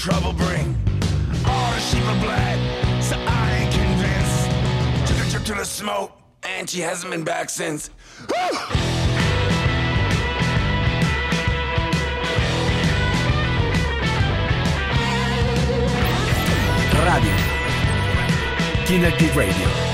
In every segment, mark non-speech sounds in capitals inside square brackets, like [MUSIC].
trouble bring. All the sheep are black, so I ain't convinced. Took a trip to the smoke, and she hasn't been back since. Radio. Kinergy Radio.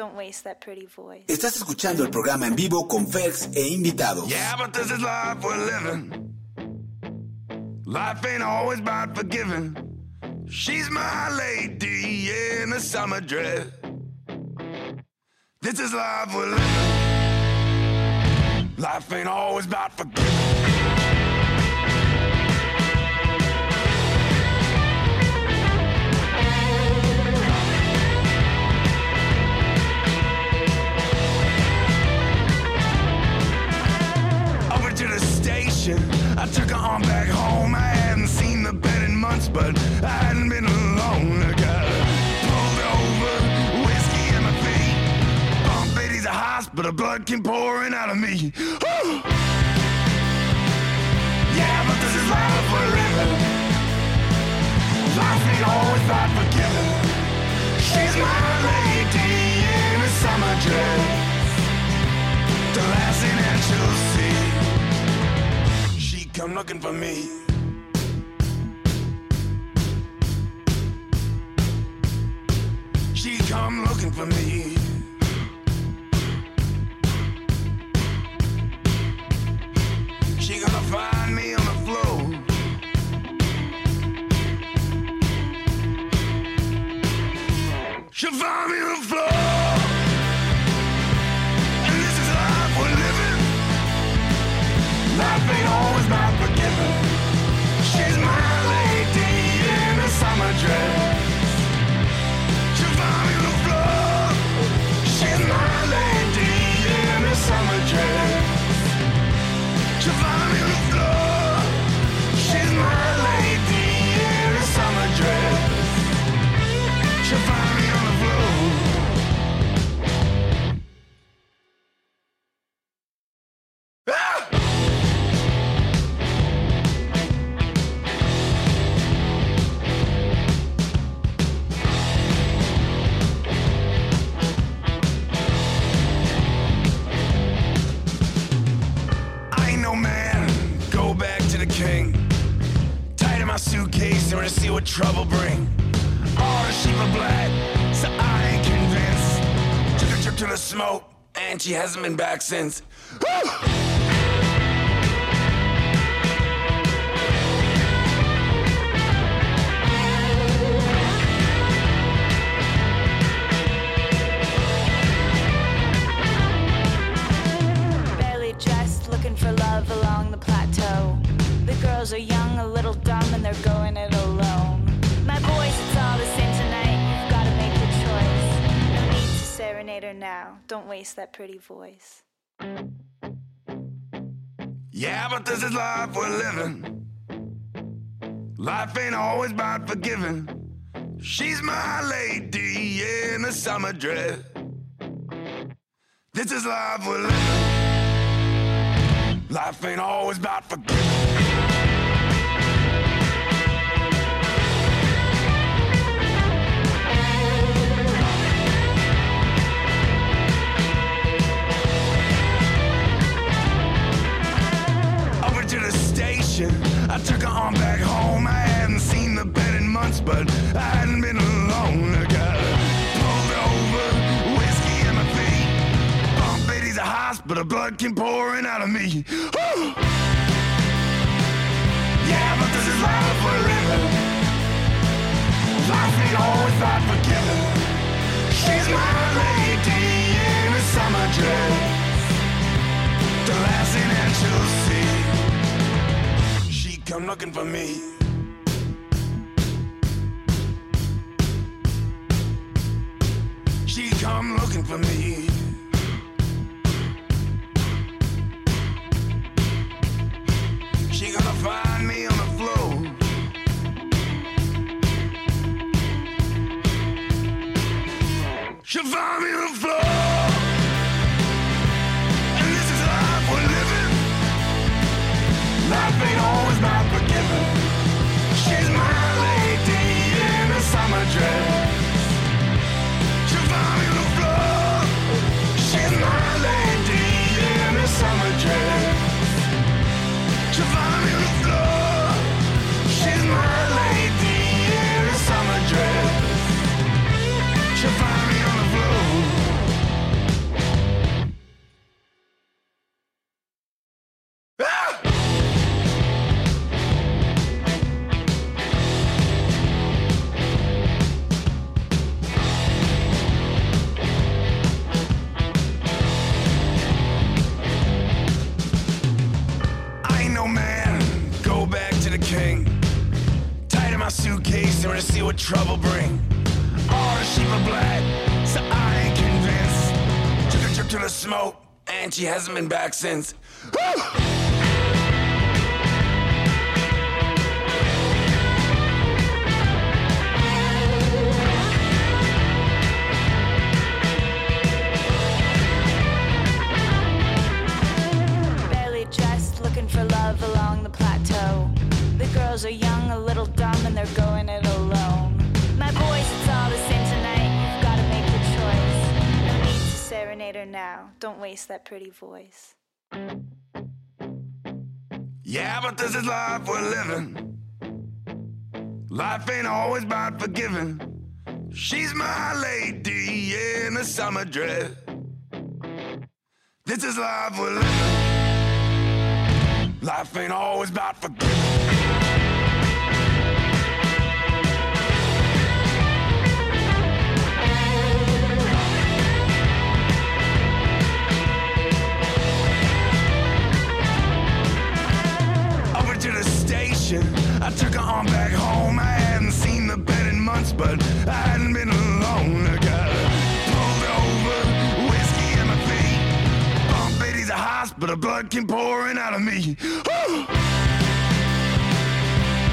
Don't waste that pretty voice. Estás escuchando el programa en vivo con Ferx e invitados. Yeah, but this is life we're living. Life ain't always about forgiving. She's my lady in a summer dress. This is life we're living. Life ain't always about forgiving. Station. I took her on back home. I hadn't seen the bed in months, but I hadn't been alone. I got pulled over, whiskey in my feet. Bump Betty's a hospital, blood came pouring out of me. Yeah, but this is life living. Life ain't always about forgiving. She's my lady in a summer dress the last thing that you'll see. Come looking for me. She come looking for me. coming back since That pretty voice. Yeah, but this is life we're living. Life ain't always about forgiving. She's my lady in a summer dress. This is life we're living. Life ain't always about forgiving. I took her on back home. I hadn't seen the bed in months, but I hadn't been alone. I got pulled over, whiskey in my feet. Bump Betty's a hospital, blood came pouring out of me. Yeah, but this is life living. Life ain't always about forgiving. She's my lady in a summer dress the last thing that you'll see come looking for me. She come looking for me. She gonna find me on the floor. She find me. suitcase and we're gonna see what trouble bring. All the sheep are black, so I ain't convinced. Took a trip to the smoke, and she hasn't been back since. Girls are young, a little dumb, and they're going it alone. My boys, it's all the same tonight. You've gotta make your choice. No need to serenade her now. Don't waste that pretty voice. Yeah, but this is life we're living. Life ain't always about forgiving. She's my lady in a summer dress. This is life we're living. Life ain't always about forgiving. Station, I took her on back home. I hadn't seen the bed in months, but I hadn't been alone. I got pulled over, whiskey in my feet. Bump Betty's a hospital, blood came pouring out of me.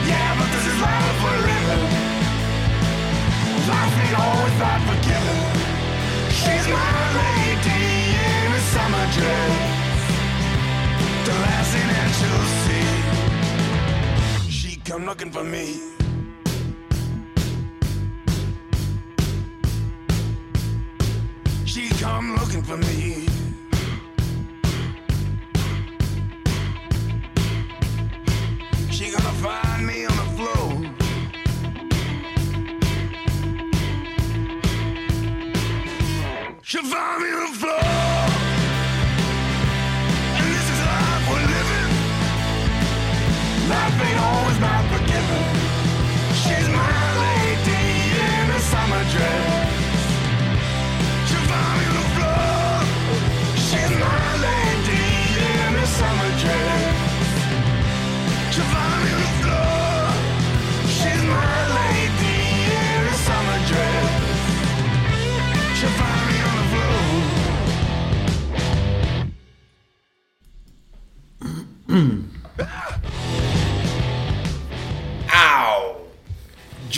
Yeah, but this is life we're living. Life ain't always about forgiving. She's my lady in a summer dress the last thing that she'll see. She come looking for me. She come looking for me. She gonna find me on the floor. She'll find me on the floor.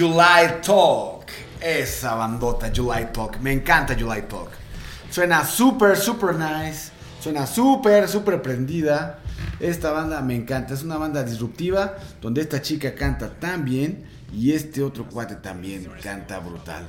July Talk. Esa bandota, July Talk. Me encanta July Talk. Suena súper, súper nice. Suena súper, súper prendida. Esta banda me encanta. Es una banda disruptiva donde esta chica canta tan bien y este otro cuate también canta brutal.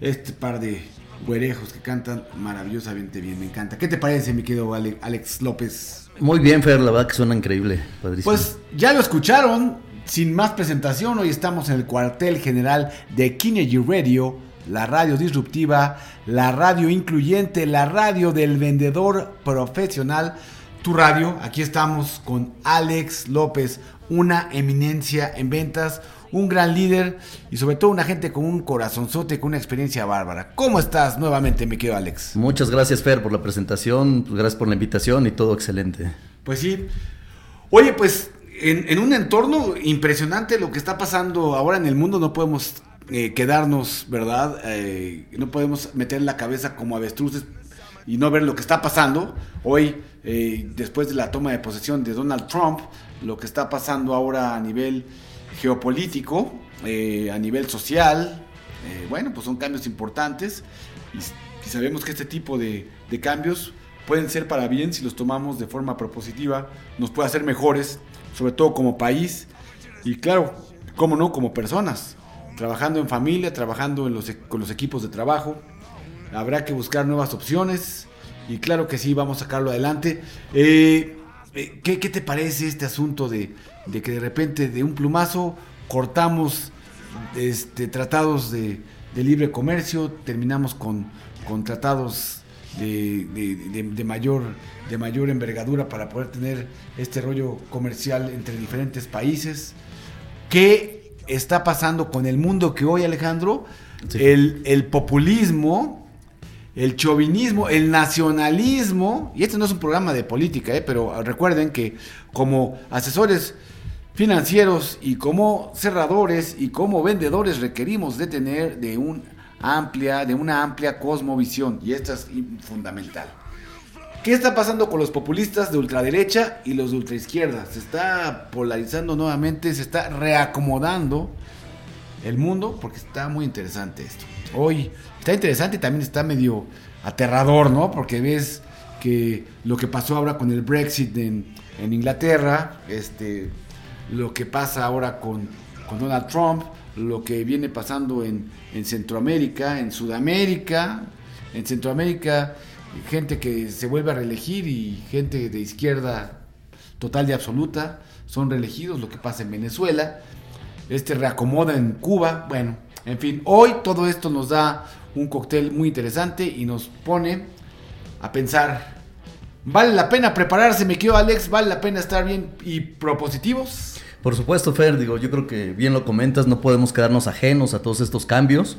Este par de güerejos que cantan maravillosamente bien. Me encanta. ¿Qué te parece, mi querido Ale- Alex López? Muy bien, Fer, la verdad que suena increíble. Padrísimo. Pues ya lo escucharon. Sin más presentación, hoy estamos en el cuartel general de Kinegy Radio, la radio disruptiva, la radio incluyente, la radio del vendedor profesional. Tu radio, aquí estamos con Alex López, una eminencia en ventas, un gran líder y sobre todo una gente con un corazonzote, con una experiencia bárbara. ¿Cómo estás nuevamente, mi querido Alex? Muchas gracias, Fer, por la presentación. Gracias por la invitación y todo excelente. Pues sí. Oye, pues en, un entorno impresionante lo que está pasando ahora en el mundo, no podemos eh, quedarnos, ¿verdad? Eh, no podemos meter la cabeza como avestruces y no ver lo que está pasando. Hoy, eh, después de la toma de posesión de Donald Trump, lo que está pasando ahora a nivel geopolítico, a nivel social, bueno, pues son cambios importantes y, y sabemos que este tipo de, de cambios pueden ser para bien si los tomamos de forma propositiva, nos puede hacer mejores, sobre todo como país y claro, cómo no, como personas, trabajando en familia, trabajando en los, e- con los equipos de trabajo, habrá que buscar nuevas opciones y claro que sí, vamos a sacarlo adelante. Eh, eh, ¿qué, qué te parece este asunto de, de que de repente de un plumazo cortamos este, tratados de, de libre comercio, terminamos con, con tratados de, de- de- de mayor, de mayor envergadura para poder tener este rollo comercial entre diferentes países? ¿Qué está pasando con el mundo que hoy, Alejandro? Sí. El, el populismo, el chauvinismo, el nacionalismo, y este no es un programa de política, ¿eh? pero recuerden que como asesores financieros y como cerradores y como vendedores requerimos de tener de un amplia, de una amplia cosmovisión y esta es fundamental. ¿Qué está pasando con los populistas de ultraderecha y los de ultraizquierda? Se está polarizando nuevamente, se está reacomodando el mundo porque está muy interesante esto. Hoy está interesante y también está medio aterrador, ¿no? Porque ves que lo que pasó ahora con el Brexit en, Inglaterra, este, lo que pasa ahora con Donald Trump, lo que viene pasando en, en Centroamérica, en Sudamérica, en Centroamérica, gente que se vuelve a reelegir y gente de izquierda total y absoluta son reelegidos, lo que pasa en Venezuela, este reacomoda en Cuba, bueno, en fin, hoy todo esto nos da un cóctel muy interesante y nos pone a pensar, ¿vale la pena prepararse, me quedo Alex? ¿Vale la pena estar bien y propositivos? Por supuesto, Fer, digo, yo creo que bien lo comentas, no podemos quedarnos ajenos a todos estos cambios.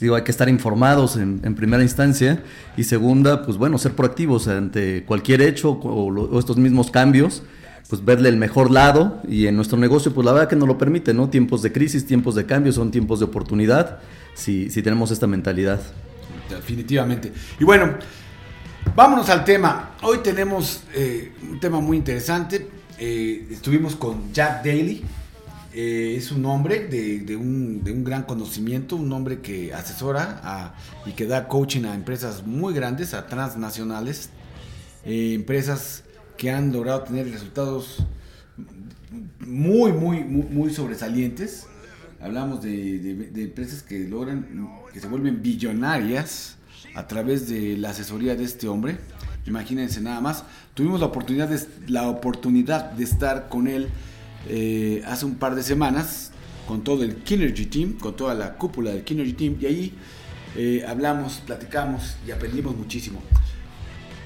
Digo, hay que estar informados en, en primera instancia y segunda, pues bueno, ser proactivos ante cualquier hecho o, estos mismos cambios, pues verle el mejor lado y en nuestro negocio, pues la verdad que nos lo permite, ¿no? Tiempos de crisis, tiempos de cambio, son tiempos de oportunidad si, si tenemos esta mentalidad. Definitivamente. Y bueno, vámonos al tema. Hoy tenemos eh, un tema muy interesante. Eh, estuvimos con Jack Daly. Eh, es un hombre de, de un, de un gran conocimiento, un hombre que asesora y que da coaching a empresas muy grandes, a transnacionales, eh, empresas que han logrado tener resultados muy, muy, muy, muy sobresalientes. Hablamos de, de- de empresas que logran, que se vuelven billonarias a través de la asesoría de este hombre. Imagínense nada más. Tuvimos la oportunidad de, la oportunidad de estar con él eh, hace un par de semanas con todo el Kinergy Team, con toda la cúpula del Kinergy Team y ahí eh, hablamos, platicamos y aprendimos muchísimo.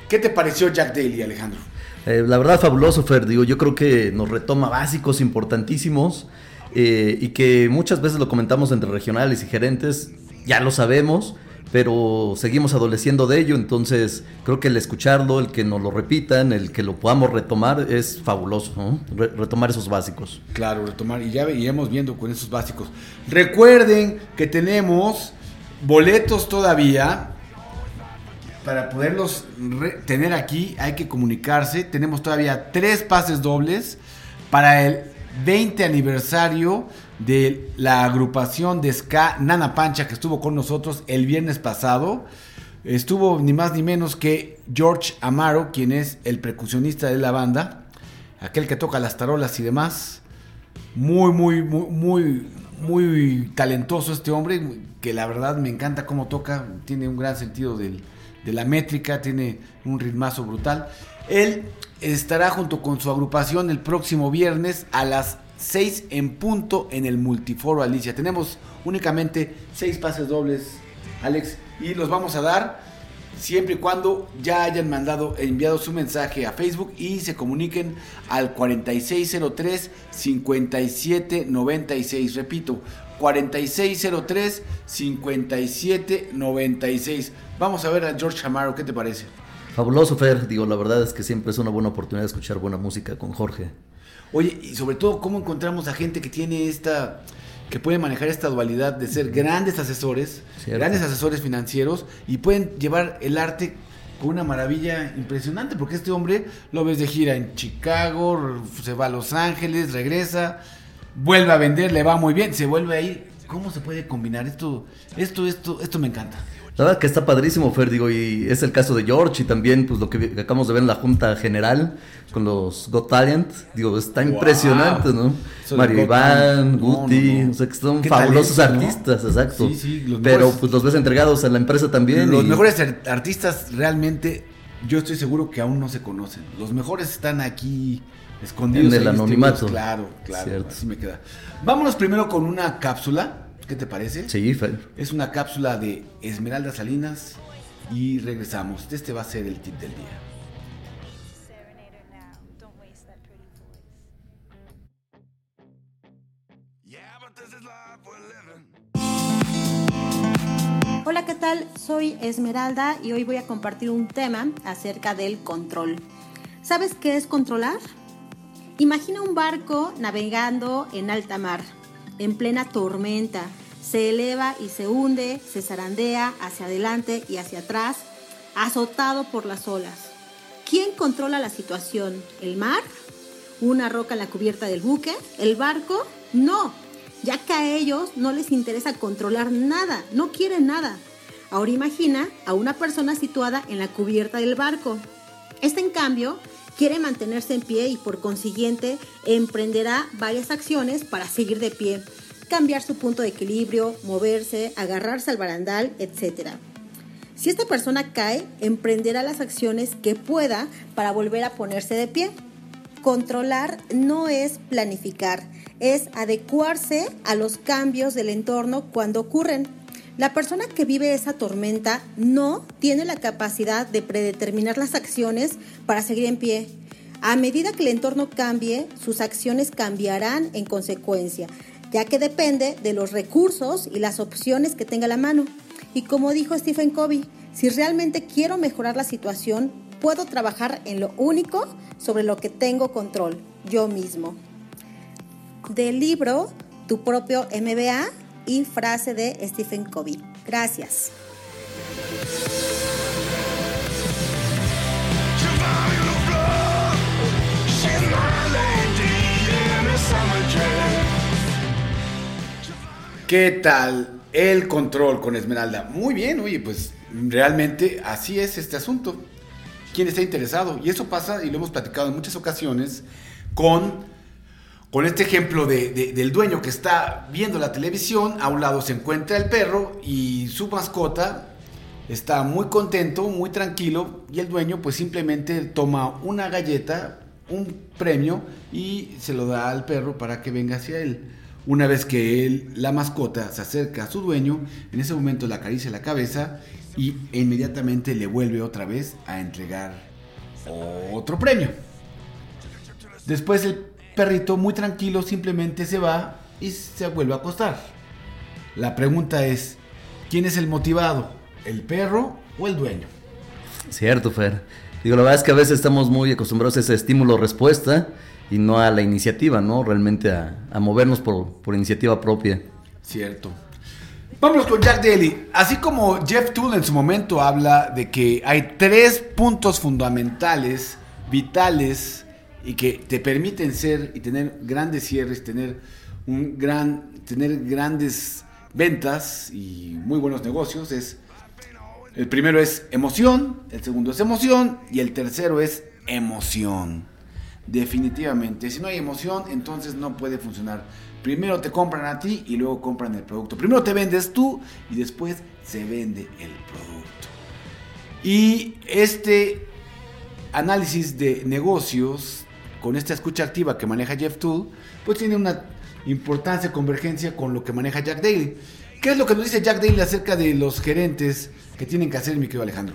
¿Qué te pareció Jack Daly, Alejandro? Eh, la verdad, fabuloso, Fer. Digo, yo creo que nos retoma básicos importantísimos y que muchas veces lo comentamos entre regionales y gerentes, ya lo sabemos, pero seguimos adoleciendo de ello. Entonces, creo que el escucharlo, el que nos lo repitan, el que lo podamos retomar, es fabuloso, ¿no? Re- retomar esos básicos. Claro, retomar y ya iremos viendo con esos básicos. Recuerden que tenemos boletos todavía para poderlos tener aquí. Hay que comunicarse. Tenemos todavía tres pases dobles para el 20 aniversario de la agrupación de ska Nana Pancha que estuvo con nosotros el viernes pasado. Estuvo ni más ni menos que George Amaro, quien es el percusionista de la banda, aquel que toca las tarolas y demás. Muy, muy, muy, muy, muy talentoso este hombre, que la verdad me encanta cómo toca, tiene un gran sentido de la métrica, tiene un ritmazo brutal. Él estará junto con su agrupación el próximo viernes a las 6 en punto en el Multiforo Alicia. Tenemos únicamente 6 pases dobles, Alex, y los vamos a dar siempre y cuando ya hayan mandado enviado su mensaje a Facebook y se comuniquen al 4603 5796 repito 4603 5796 vamos a ver a George Amaro qué te parece Fabuloso, Fer. Digo, la verdad es que siempre es una buena oportunidad de escuchar buena música con Jorge. Oye y sobre todo cómo encontramos a gente que tiene esta que puede manejar esta dualidad de ser grandes asesores Cierto. grandes asesores financieros y pueden llevar el arte con una maravilla impresionante porque este hombre lo ves de gira en Chicago, se va a Los Ángeles, regresa, vuelve a vender, le va muy bien, se vuelve a ir. ¿Cómo se puede combinar esto? Esto, esto, esto me encanta. La verdad que está padrísimo, Fer, digo, y es el caso de George y también pues lo que, acabamos de ver en la Junta General con los Got Talent, digo, está Wow. impresionante, ¿no? Eso Mario Iván, no, Guti, no, no. o sea, que son fabulosos artistas, exacto. Sí, sí, los Pero mejores. pues los ves entregados a la empresa también. Los y- mejores ar- artistas realmente, yo estoy seguro que aún no se conocen. Los mejores están aquí escondidos. En el anonimato. Claro, claro. Cierto. Así me queda. Vámonos primero con una cápsula. ¿Qué te parece? Sí, Fer. Es una cápsula de Esmeralda Salinas y regresamos. Este va a ser el tip del día. Hola, ¿qué tal? Soy Esmeralda y hoy voy a compartir un tema acerca del control. ¿Sabes qué es controlar? Imagina un barco navegando en alta mar, en plena tormenta. Se eleva y se hunde, se zarandea hacia adelante y hacia atrás, azotado por las olas. ¿Quién controla la situación? ¿El mar? ¿Una roca en la cubierta del buque? ¿El barco? No, ya que a ellos no les interesa controlar nada, no quieren nada. Ahora imagina a una persona situada en la cubierta del barco. Este, en cambio, quiere mantenerse en pie y por consiguiente emprenderá varias acciones para seguir de pie, cambiar su punto de equilibrio, moverse, agarrarse al barandal, etc. Si esta persona cae, emprenderá las acciones que pueda para volver a ponerse de pie. Controlar no es planificar, es adecuarse a los cambios del entorno cuando ocurren. La persona que vive esa tormenta no tiene la capacidad de predeterminar las acciones para seguir en pie. A medida que el entorno cambie, sus acciones cambiarán en consecuencia, ya que depende de los recursos y las opciones que tenga a la mano. Y como dijo Stephen Covey, si realmente quiero mejorar la situación, puedo trabajar en lo único sobre lo que tengo control, yo mismo. Del libro Tu propio MBA y frase de Stephen Covey. Gracias. ¿Qué tal el control con Esmeralda? Muy bien, oye, pues realmente así es este asunto. ¿Quién está interesado? Y eso pasa, y lo hemos platicado en muchas ocasiones, con, con este ejemplo de- de- del dueño que está viendo la televisión, a un lado se encuentra el perro y su mascota está muy contento, muy tranquilo, y el dueño pues simplemente toma una galleta, un premio, y se lo da al perro para que venga hacia él. Una vez que él, la mascota se acerca a su dueño, en ese momento le acaricia la cabeza y inmediatamente le vuelve otra vez a entregar otro premio. Después el perrito muy tranquilo simplemente se va y se vuelve a acostar. La pregunta es, ¿quién es el motivado? ¿El perro o el dueño? Cierto, Fer. Digo, la verdad es que a veces estamos muy acostumbrados a ese estímulo-respuesta y no a la iniciativa, ¿no? Realmente a, a movernos por, por iniciativa propia. Cierto. Vámonos con Jack Daly. Así como Jeff Toole en su momento habla de que hay tres puntos fundamentales, vitales, y que te permiten ser y tener grandes cierres, tener un gran, tener grandes ventas y muy buenos negocios, es el primero es emoción, el segundo es emoción y el tercero es emoción. Definitivamente, si no hay emoción, entonces no puede funcionar. Primero te compran a ti y luego compran el producto. Primero te vendes tú y después se vende el producto. Y este análisis de negocios con esta escucha activa que maneja Jeff Toole, pues tiene una importancia, convergencia con lo que maneja Jack Daly. ¿Qué es lo que nos dice Jack Daly acerca de los gerentes que tienen que hacer, mi querido Alejandro?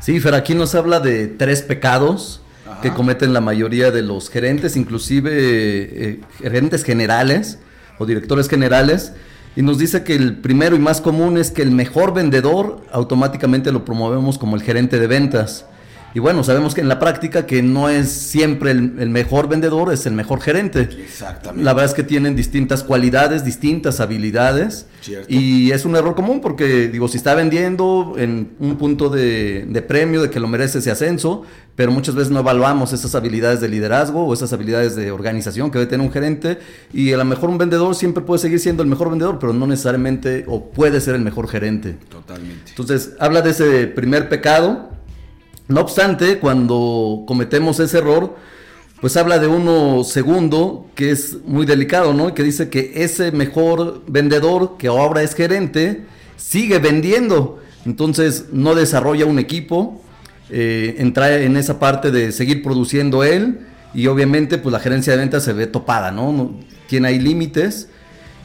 Sí, Fer, aquí nos habla de tres pecados Ajá. que cometen la mayoría de los gerentes, inclusive eh, gerentes generales o directores generales. Y nos dice que el primero y más común es que el mejor vendedor automáticamente lo promovemos como el gerente de ventas. Y bueno, sabemos que en la práctica que no es siempre el, el mejor vendedor, es el mejor gerente. Exactamente. La verdad es que tienen distintas cualidades, distintas habilidades. Cierto. Y es un error común porque, digo, si está vendiendo en un punto de, de premio, de que lo merece ese ascenso, pero muchas veces no evaluamos esas habilidades de liderazgo o esas habilidades de organización que debe tener un gerente. Y a lo mejor un vendedor siempre puede seguir siendo el mejor vendedor, pero no necesariamente o puede ser el mejor gerente. Totalmente. Entonces, habla de ese primer pecado. No obstante, cuando cometemos ese error, pues habla de uno segundo que es muy delicado, ¿no? Que dice que ese mejor vendedor que ahora es gerente sigue vendiendo. Entonces, no desarrolla un equipo, eh, entra en esa parte de seguir produciendo él y obviamente pues la gerencia de ventas se ve topada, ¿no? No- tiene ahí límites.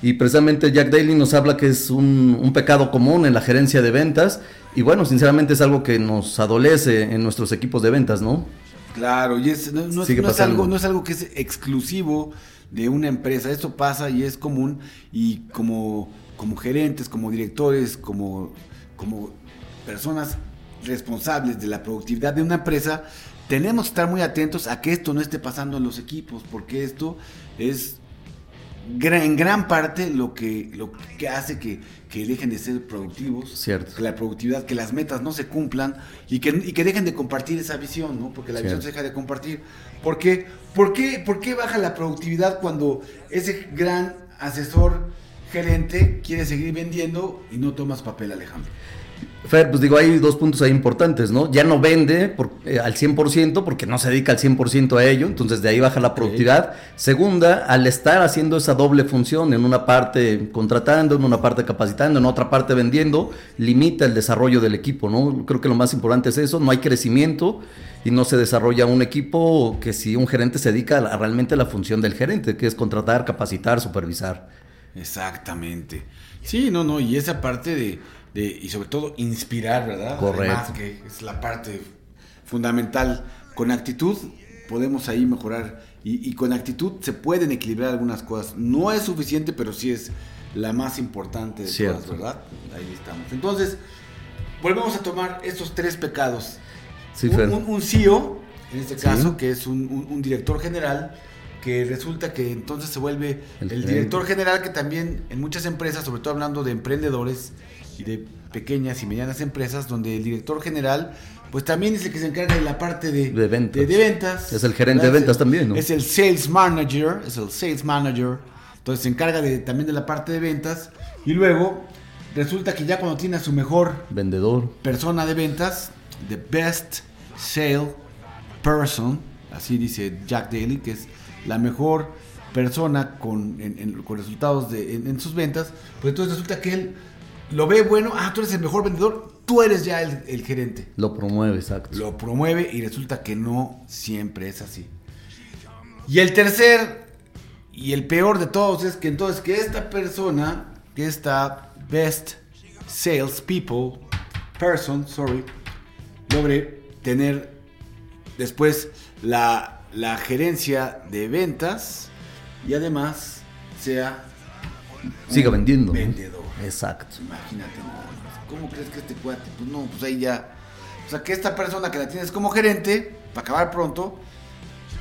Y precisamente Jack Daly nos habla que es un, un pecado común en la gerencia de ventas. Y bueno, sinceramente es algo que nos adolece en nuestros equipos de ventas, ¿no? Claro, y es, no, no es- no es algo, no es algo que es exclusivo de una empresa. Esto pasa y es común. Y como, como gerentes, como directores, como, como personas responsables de la productividad de una empresa, tenemos que estar muy atentos a que esto no esté pasando en los equipos, porque esto es en gran parte lo que, lo que hace que, que dejen de ser productivos, Cierto. que la productividad, que las metas no se cumplan y que, y que dejen de compartir esa visión, ¿no? porque la visión se deja de compartir. ¿Por qué? ¿Por qué, por qué baja la productividad cuando ese gran asesor gerente quiere seguir vendiendo y no tomas papel, Alejandro? Fer, pues digo, hay dos puntos ahí importantes, ¿no? Ya no vende por- eh, al 100% porque no se dedica al 100% a ello, entonces de ahí baja la productividad. Segunda, al estar haciendo esa doble función, en una parte contratando, en una parte capacitando, en otra parte vendiendo, limita el desarrollo del equipo, ¿no? Creo que lo más importante es eso, no hay crecimiento y no se desarrolla un equipo que si un gerente se dedica a realmente a la función del gerente, que es contratar, capacitar, supervisar. Exactamente. Sí, no, no, y esa parte de, de y sobre todo inspirar, ¿verdad? Correcto. Además, que es la parte fundamental. Con actitud podemos ahí mejorar y, y con actitud se pueden equilibrar algunas cosas. No es suficiente, pero sí es la más importante de Cierto. todas, ¿verdad? Ahí estamos. Entonces, volvemos a tomar estos tres pecados. Sí, un, un- un CEO, en este Sí. caso, que es un, director general, que resulta que entonces se vuelve El el, director general, que también en muchas empresas, sobre todo hablando de emprendedores y de pequeñas y medianas empresas, donde el director general, pues también es el que se encarga de la parte de, De ventas. de- de ventas. Es el gerente de ¿verdad? ventas Es el- también, ¿no? Es el sales manager, es el sales manager. Entonces se encarga de, también de la parte de ventas. Y luego resulta que ya cuando tiene a su mejor Vendedor. persona de ventas, the best sale person, así dice Jack Daly, que es la mejor persona con, en- en- con resultados de, en, en sus ventas, pues entonces resulta que él lo ve bueno, ah, tú eres el mejor vendedor, tú eres ya el, el gerente. Lo promueve, exacto. Lo promueve y resulta que no siempre es así. Y el tercer y el peor de todos es que entonces que esta persona, que esta best sales people, person, sorry, logre tener después la, la gerencia de ventas y además sea Siga vendiendo. vendedor. Exacto. Imagínate. ¿Cómo crees que este cuate? Pues no, pues ahí ya. O sea, que esta persona que la tienes como gerente, para acabar pronto,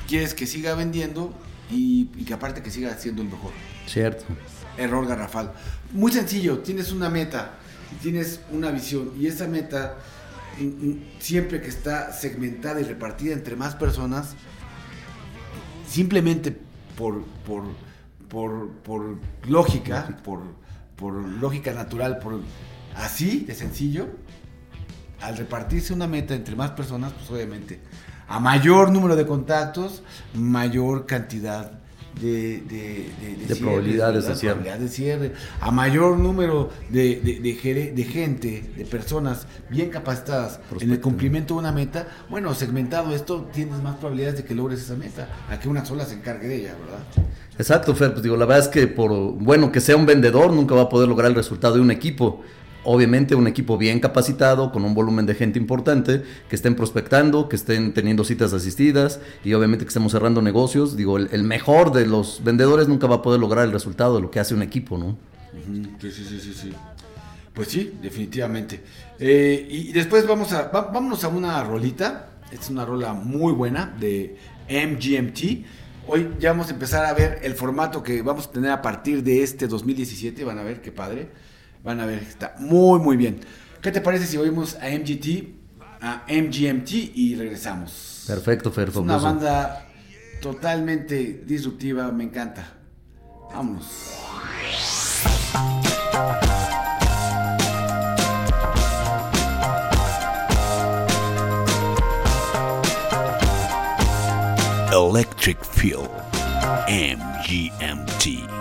quieres que siga vendiendo y, y que aparte que siga siendo el mejor. Cierto. Error garrafal. Muy sencillo, tienes una meta, tienes una visión y esa meta, siempre que está segmentada y repartida entre más personas, simplemente por, por, por, por lógica, por, por lógica natural, por así de sencillo, al repartirse una meta entre más personas, pues obviamente a mayor número de contactos, mayor cantidad de, de, de- De probabilidades de cierre. Probabilidad de cierre. A mayor número de, gente, de personas bien capacitadas en el cumplimiento de una meta, bueno, segmentado esto, tienes más probabilidades de que logres esa meta, a que una sola se encargue de ella, ¿verdad? Exacto, Fer. Pues digo, la verdad es que por bueno que sea un vendedor, nunca va a poder lograr el resultado de un equipo. Obviamente un equipo bien capacitado, con un volumen de gente importante, que estén prospectando, que estén teniendo citas asistidas y obviamente que estemos cerrando negocios. Digo, el, mejor de los vendedores nunca va a poder lograr el resultado de lo que hace un equipo, ¿no? Sí, sí, sí, sí. Pues sí, definitivamente. Eh, y después vamos a, vámonos a una rolita. Es una rola muy buena de MGMT. Hoy ya vamos a empezar a ver el formato que vamos a tener a partir de este 2017. Van a ver qué padre. Van a ver, está muy, muy bien. ¿Qué te parece si oímos a MGT, a MGMT y regresamos? Perfecto, Fer. Es una banda totalmente disruptiva, me encanta. Vámonos. Electric Feel. MGMT.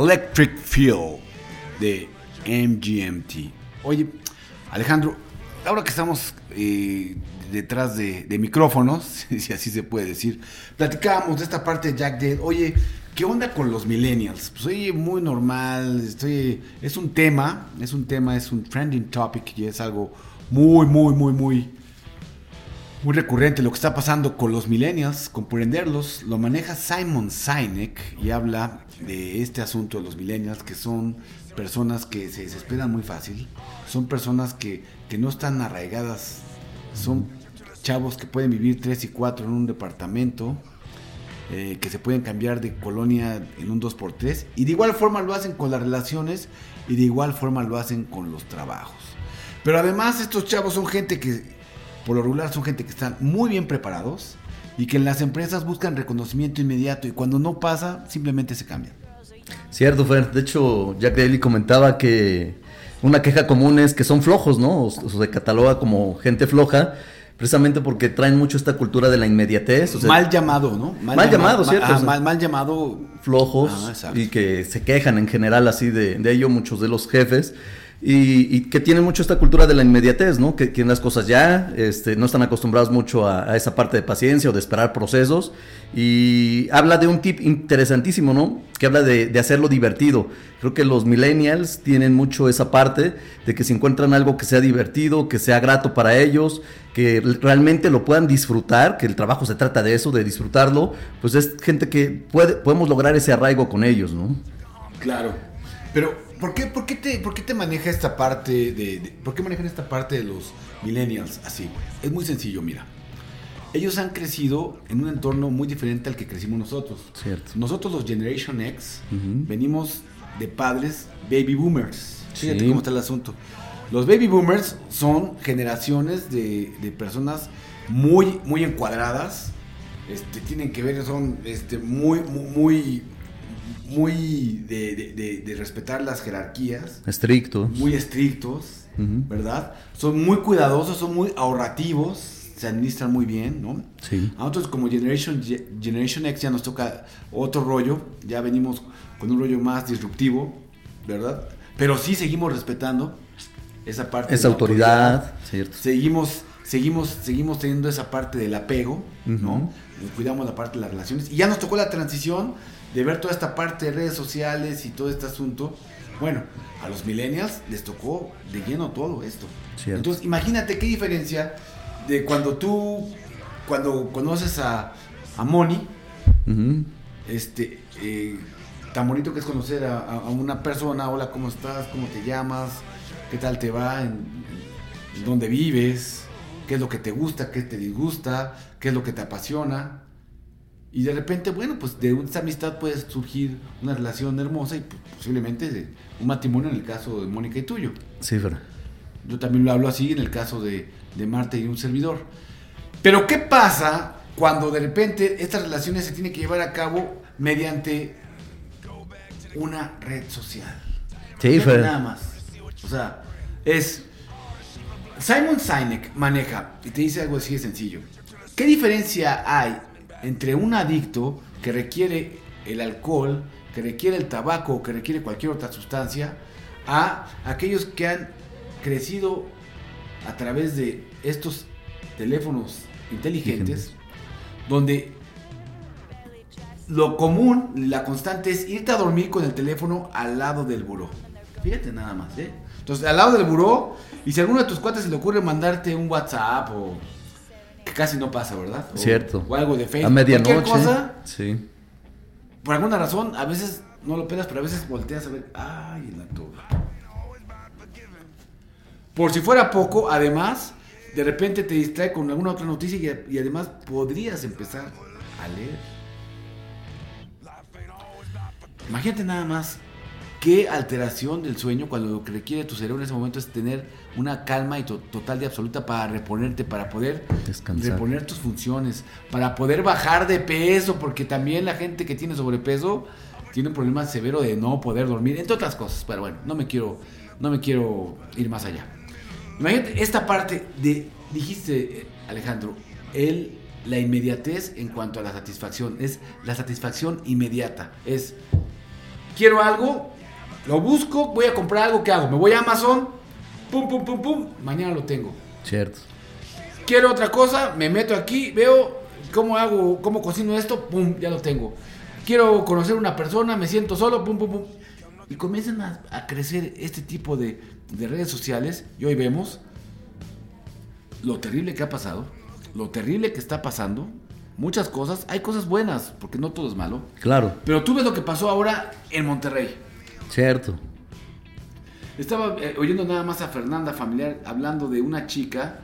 Electric Feel de MGMT. Oye, Alejandro, ahora que estamos eh, detrás de, micrófonos, [LAUGHS] si así se puede decir, platicábamos de esta parte de Jack Dead. Oye, ¿qué onda con los millennials? Pues oye, muy normal, estoy, es un tema, es un tema, es un trending topic y es algo muy, muy, muy, muy, muy recurrente lo que está pasando con los millennials, comprenderlos, lo maneja Simon Sinek y habla de este asunto de los millennials que son personas que se desesperan muy fácil, son personas que, que no están arraigadas, son chavos que pueden vivir tres y cuatro en un departamento, eh, que se pueden cambiar de colonia en un 2x3 y de igual forma lo hacen con las relaciones y de igual forma lo hacen con los trabajos. Pero además estos chavos son gente que, por lo regular, son gente que están muy bien preparados y que en las empresas buscan reconocimiento inmediato y cuando no pasa, simplemente se cambian. Cierto, Fer. De hecho, Jack Daly comentaba que una queja común es que son flojos, ¿no? O, o se cataloga como gente floja, precisamente porque traen mucho esta cultura de la inmediatez. o sea, mal llamado, ¿no? mal llamado, ¿cierto? ah, O sea, mal, mal llamado. flojos Ah, y que se quejan en general así de, de ello muchos de los jefes y, y que tienen mucho esta cultura de la inmediatez, ¿no? Que quieren las cosas ya, este, no están acostumbrados mucho a, a esa parte de paciencia o de esperar procesos y habla de un tip interesantísimo, ¿no? Que habla de, de hacerlo divertido. Creo que los millennials tienen mucho esa parte de que si encuentran algo que sea divertido, que sea grato para ellos, que realmente lo puedan disfrutar, que el trabajo se trata de eso, de disfrutarlo, pues es gente que puede, podemos lograr ese arraigo con ellos, ¿no? Claro. Pero, ¿por qué, por qué, te, por qué te maneja esta parte de, de- ¿Por qué manejan esta parte de los millennials así? Es muy sencillo, mira. Ellos han crecido en un entorno muy diferente al que crecimos nosotros. Cierto. Nosotros los Generation X venimos de padres baby boomers. Fíjate Sí. cómo está el asunto. Los baby boomers son generaciones de, de personas muy, muy encuadradas. Este, tienen que ver, son este, muy, muy, muy, muy de, de- de- de respetar las jerarquías, Estricto. muy estrictos, Ujú. ¿verdad? Son muy cuidadosos, son muy ahorrativos, se administran muy bien, ¿no? Sí. A nosotros como Generation, Generation X ya nos toca otro rollo, ya venimos con un rollo más disruptivo, ¿verdad? Pero sí seguimos respetando esa parte. Esa la autoridad, cierto. Seguimos, seguimos, seguimos teniendo esa parte del apego, ¿no? Ujú. Cuidamos la parte de las relaciones. Y ya nos tocó la transición de ver toda esta parte de redes sociales y todo este asunto. Bueno, a los millennials les tocó de lleno todo esto. Cierto. Entonces, imagínate qué diferencia de cuando tú, cuando conoces a, a Moni, este, eh, tan bonito que es conocer a, una persona, hola, ¿cómo estás? ¿Cómo te llamas? ¿Qué tal te va? ¿En, en- en dónde vives? ¿Qué es lo que te gusta? ¿Qué te disgusta? ¿Qué es lo que te apasiona? Y de repente, bueno, pues de esa amistad puede surgir una relación hermosa y pues, posiblemente un matrimonio en el caso de Mónica y tuyo. Sí, Fer. Yo también lo hablo así en el caso de, de Marta y un servidor. Pero ¿qué pasa cuando de repente estas relaciones se tienen que llevar a cabo mediante una red social? Sí. Nada más. O sea, es... Simon Sinek maneja y te dice algo así de sencillo. ¿Qué diferencia hay entre un adicto que requiere el alcohol, que requiere el tabaco o que requiere cualquier otra sustancia, a aquellos que han crecido a través de estos teléfonos inteligentes, donde lo común, la constante es irte a dormir con el teléfono al lado del buró. Fíjate nada más, ¿eh? Entonces, al lado del buró, y si a alguno de tus cuates se le ocurre mandarte un WhatsApp o que casi no pasa, ¿verdad? O- Cierto. O algo de Facebook. A medianoche. Cosa, Sí. por alguna razón, a veces no lo pelas, pero a veces volteas a ver, ay, en la torre. Por si fuera poco, además, de repente te distrae con alguna otra noticia y, y además podrías empezar a leer. Imagínate nada más qué alteración del sueño cuando lo que requiere tu cerebro en ese momento es tener una calma y to- total y absoluta para reponerte, para poder Descansar. reponer tus funciones, para poder bajar de peso, porque también la gente que tiene sobrepeso tiene un problema severo de no poder dormir, entre otras cosas, pero bueno, no me quiero, no me quiero ir más allá. Imagínate esta parte de, dijiste Alejandro, el, la inmediatez en cuanto a la satisfacción, es la satisfacción inmediata, es quiero algo, lo busco, voy a comprar algo, ¿qué hago? Me voy a Amazon, pum, pum, pum, pum, mañana lo tengo. Cierto. Quiero otra cosa, me meto aquí, veo cómo hago, cómo cocino esto, pum, ya lo tengo. Quiero conocer una persona, me siento solo, pum, pum, pum. Y comienzan a, a crecer este tipo de, de redes sociales y hoy vemos lo terrible que ha pasado, lo terrible que está pasando, muchas cosas, hay cosas buenas, porque no todo es malo, Claro, pero tú ves lo que pasó ahora en Monterrey. Cierto. Estaba eh, oyendo nada más a Fernanda Familiar hablando de una chica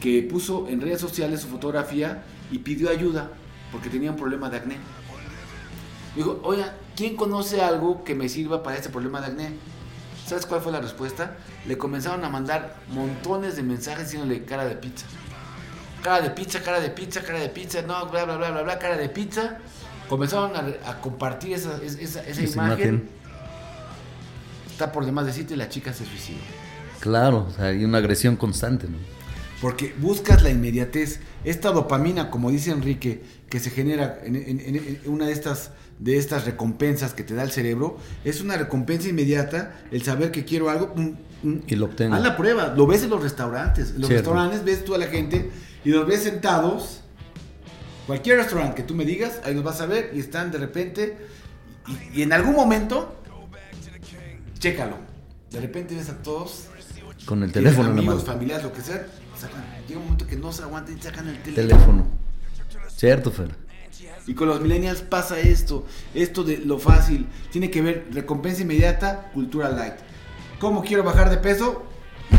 que puso en redes sociales su fotografía y pidió ayuda porque tenía un problema de acné. Dijo, oiga, ¿quién conoce algo que me sirva para este problema de acné? ¿Sabes cuál fue la respuesta? Le comenzaron a mandar montones de mensajes diciéndole cara de pizza. Cara de pizza, cara de pizza, cara de pizza, no, bla, bla, bla, bla, bla, cara de pizza. Comenzaron a, a compartir esa, esa, esa Esa imagen. imagen. Está por demás decirte, la chica se suicidó. Claro, o sea, hay una agresión constante, ¿no? Porque buscas la inmediatez. Esta dopamina, como dice Enrique, que se genera en, en- en- en una de estas, de estas recompensas que te da el cerebro, es una recompensa inmediata. El saber que quiero algo. mm, mm. Y lo obtengo. Haz la prueba. Lo ves en los restaurantes. En los Cierto. restaurantes ves tú a la gente y los ves sentados. Cualquier restaurante que tú me digas, ahí los vas a ver y están de repente. Y, y en algún momento, chécalo. De repente ves a todos Con el teléfono en la amigos, mano. familiares, lo que sea, sacan, llega un momento que no se aguantan y sacan el teléfono. Teléfono. Cierto, Fer. Y con los millennials pasa esto, esto de lo fácil, tiene que ver recompensa inmediata, cultura light. ¿Cómo quiero bajar de peso?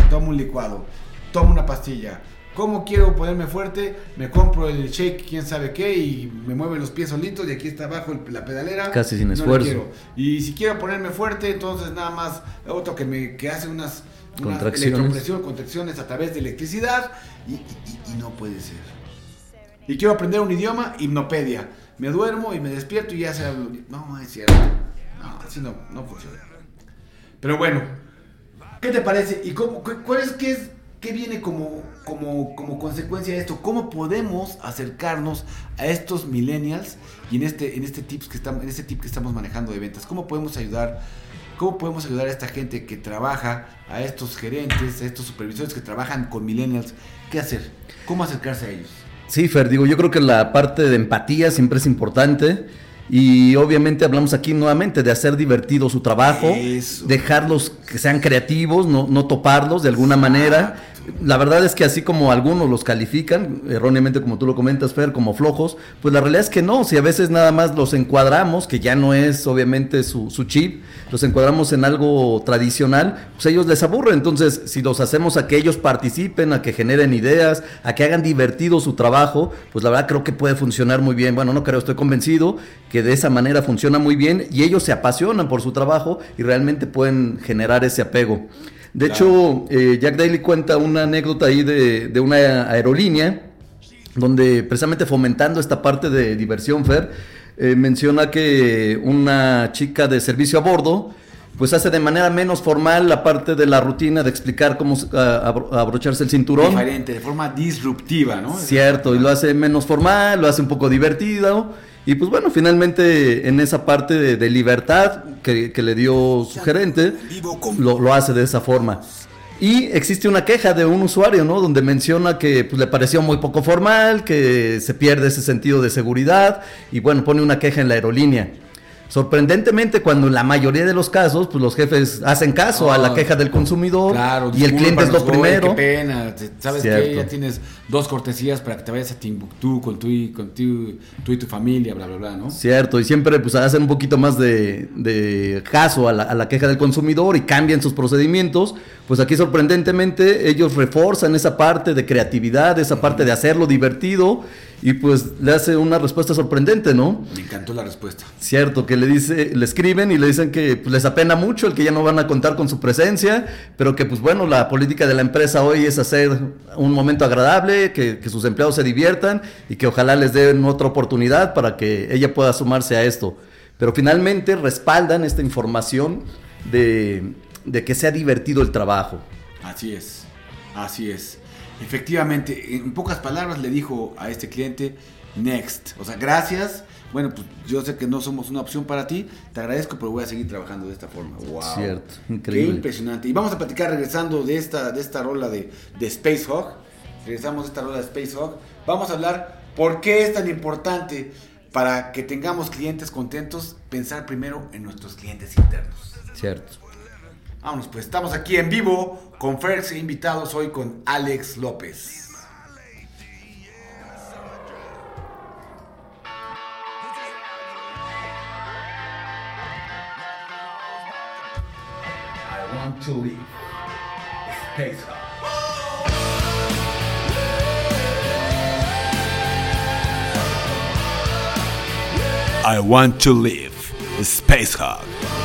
Tomo un licuado, tomo una pastilla. ¿Cómo quiero ponerme fuerte? Me compro el shake, quién sabe qué, y me mueven los pies solitos, y aquí está abajo el- la pedalera. Casi sin No esfuerzo. Y si quiero ponerme fuerte, entonces nada más otro que me que hace unas, unas Contracciones. contracciones a través de electricidad, y, y- y- y no puede ser. Y quiero aprender un idioma, hipnopedia. Me duermo y me despierto y ya se hablo. No, es cierto. No, así no, no funciona. Pero bueno, ¿qué te parece? ¿Y cómo, cu- cuál es, qué, es, qué viene como, como, como consecuencia de esto? ¿Cómo podemos acercarnos a estos millennials y en este, en este tips que estamos, en este tip que estamos manejando de ventas? ¿Cómo podemos ayudar? ¿Cómo podemos ayudar a esta gente que trabaja, a estos gerentes, a estos supervisores que trabajan con millennials? ¿Qué hacer? ¿Cómo acercarse a ellos? Sí, Fer, digo, yo creo que la parte de empatía siempre es importante. Y obviamente hablamos aquí nuevamente de hacer divertido su trabajo, Eso. dejarlos que sean creativos, no, no toparlos de alguna manera. La verdad es que así como algunos los califican, erróneamente como tú lo comentas, Fer, como flojos, pues la realidad es que no, si a veces nada más los encuadramos, que ya no es obviamente su, su chip, los encuadramos en algo tradicional, pues a ellos les aburre. Entonces, si los hacemos a que ellos participen, a que generen ideas, a que hagan divertido su trabajo, pues la verdad creo que puede funcionar muy bien. Bueno, no creo, estoy convencido que de esa manera funciona muy bien y ellos se apasionan por su trabajo y realmente pueden generar ese apego. De hecho, eh, Jack Daly cuenta una anécdota ahí de, de una aerolínea donde precisamente fomentando esta parte de diversión, Fer, eh, menciona que una chica de servicio a bordo, pues hace de manera menos formal la parte de la rutina de explicar cómo abro- abrocharse el cinturón. Diferente, de forma disruptiva, ¿no? Cierto, y lo hace menos formal, lo hace un poco divertido. Y pues bueno, finalmente en esa parte de, libertad que, que le dio su gerente, lo, lo hace de esa forma. Y existe una queja de un usuario, ¿no? Donde menciona que pues, le pareció muy poco formal, que se pierde ese sentido de seguridad y bueno, pone una queja en la aerolínea. Sorprendentemente, cuando en la mayoría de los casos, pues los jefes hacen caso a la Ah, queja del consumidor Claro, y el cliente es lo primero. Qué pena, ¿sabes? Ya tienes dos cortesías para que te vayas a Timbuktu con tu, y- con tu, tú y tu familia, bla, bla, bla, ¿no? Cierto, y siempre pues hacen un poquito más de, de caso a la, a la queja del consumidor y cambian sus procedimientos, pues aquí sorprendentemente ellos reforzan esa parte de creatividad, esa parte de hacerlo divertido y pues le hace una respuesta sorprendente, ¿no? Me encantó la respuesta. Cierto, que le dice, le escriben y le dicen que pues, les apena mucho el que ya no van a contar con su presencia, pero que pues bueno, la política de la empresa hoy es hacer un momento agradable, que, que sus empleados se diviertan y que ojalá les den otra oportunidad para que ella pueda sumarse a esto. Pero finalmente respaldan esta información de, de que sea divertido el trabajo. Así es, así es. Efectivamente, en pocas palabras le dijo a este cliente, next. O sea, gracias. Bueno, pues yo sé que no somos una opción para ti, te agradezco, pero voy a seguir trabajando de esta forma. Wow. Cierto, Qué increíble. impresionante. Y vamos a platicar regresando de esta, de esta rola de, de Space Hog. Regresamos de esta rola de Space Hog. Vamos a hablar por qué es tan importante para que tengamos clientes contentos, pensar primero en nuestros clientes internos. Cierto. Vámonos, pues estamos aquí en vivo con Ferx e invitados hoy con Alex López. I want to leave. Space. I want to leave. Space Hub.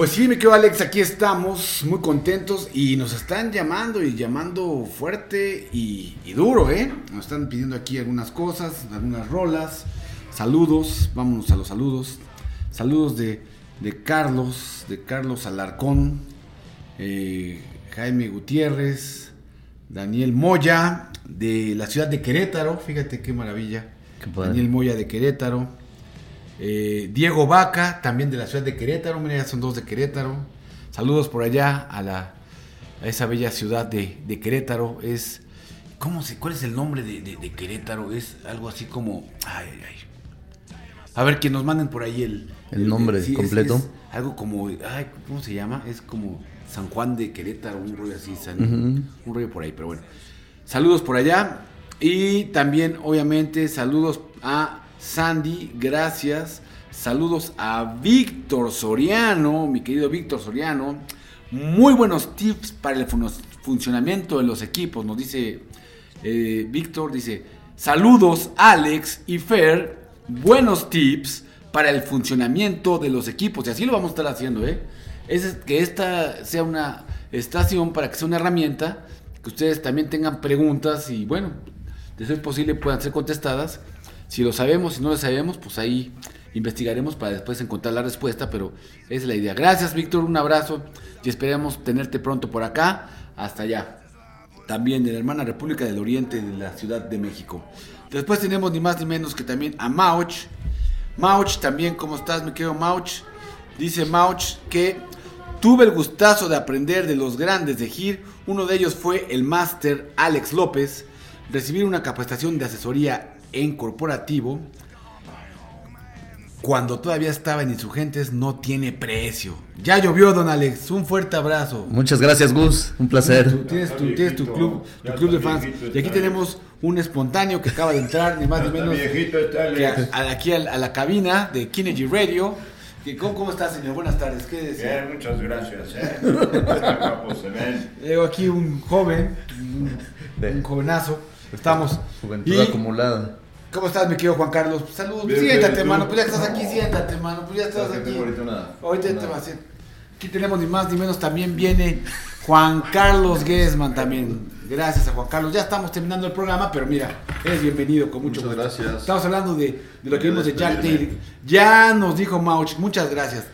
Pues sí, mi querido Alex, aquí estamos muy contentos y nos están llamando y llamando fuerte y, y duro, ¿eh? Nos están pidiendo aquí algunas cosas, algunas rolas. Saludos, vámonos a los saludos. Saludos de, de Carlos, de Carlos Alarcón, eh, Jaime Gutiérrez, Daniel Moya, de la ciudad de Querétaro, fíjate qué maravilla. Qué. Daniel Moya de Querétaro. Eh, Diego Vaca, también de la ciudad de Querétaro, mira, ya son dos de Querétaro. Saludos por allá a, la, a esa bella ciudad de, de Querétaro. Es, ¿cómo se, ¿Cuál es el nombre de, de- de Querétaro? Es algo así como... Ay, ay. A ver, que nos manden por ahí el... El nombre completo. es algo como... Ay, ¿Cómo se llama? Es como San Juan de Querétaro, un rollo así, San- un rollo por ahí, pero bueno. Saludos por allá. Y también, obviamente, saludos a Sandy, gracias. Saludos a Víctor Soriano, mi querido Víctor Soriano. Muy buenos tips para el fun- funcionamiento de los equipos, nos dice eh, Víctor, dice, saludos Alex y Fer, buenos tips para el funcionamiento de los equipos. Y así lo vamos a estar haciendo, ¿eh? Es que esta sea una estación para que sea una herramienta, que ustedes también tengan preguntas y bueno, de ser posible puedan ser contestadas. Si lo sabemos, si no lo sabemos, pues ahí investigaremos para después encontrar la respuesta, pero es la idea. Gracias, Víctor, un abrazo y esperamos tenerte pronto por acá. Hasta allá. También de la hermana República del Oriente de la Ciudad de México. Después tenemos ni más ni menos que también a Mauch. Mauch también, ¿cómo estás, mi querido Mauch? Dice Mauch que tuve el gustazo de aprender de los grandes de GIR. Uno de ellos fue el máster Alex López. Recibir una capacitación de asesoría en corporativo cuando todavía estaba en Insurgentes no tiene precio. Ya llovió, don Alex. Un fuerte abrazo. Muchas gracias, Gus. Un Tú placer. tienes tu, Ya tienes tu club, tu club de fans. Y aquí tenemos un espontáneo que acaba de entrar, ni más ni menos que a- a- aquí a, la- a la cabina de Kinegy Radio. ¿cómo, ¿Cómo está, señor? Buenas tardes. ¿Qué decía? Bien, muchas gracias. ¿eh? [LAUGHS] Llegó aquí un joven, un, un jovenazo. Estamos. Juventud Y- acumulada. ¿Cómo estás, mi querido Juan Carlos? Saludos. Bien, siéntate, bien, mano. Pues ya estás aquí, siéntate, mano. Pues ya estás que aquí. ahorita una- Ahorita te vas a hacer. Aquí tenemos ni más ni menos también viene Juan Carlos Guesman también. Gracias a Juan Carlos. Ya estamos terminando el programa, pero mira, eres bienvenido con mucho Muchas gusto. gracias. Estamos hablando de, de lo que vimos de Jack. Daly. Ya nos dijo Mauch, muchas gracias.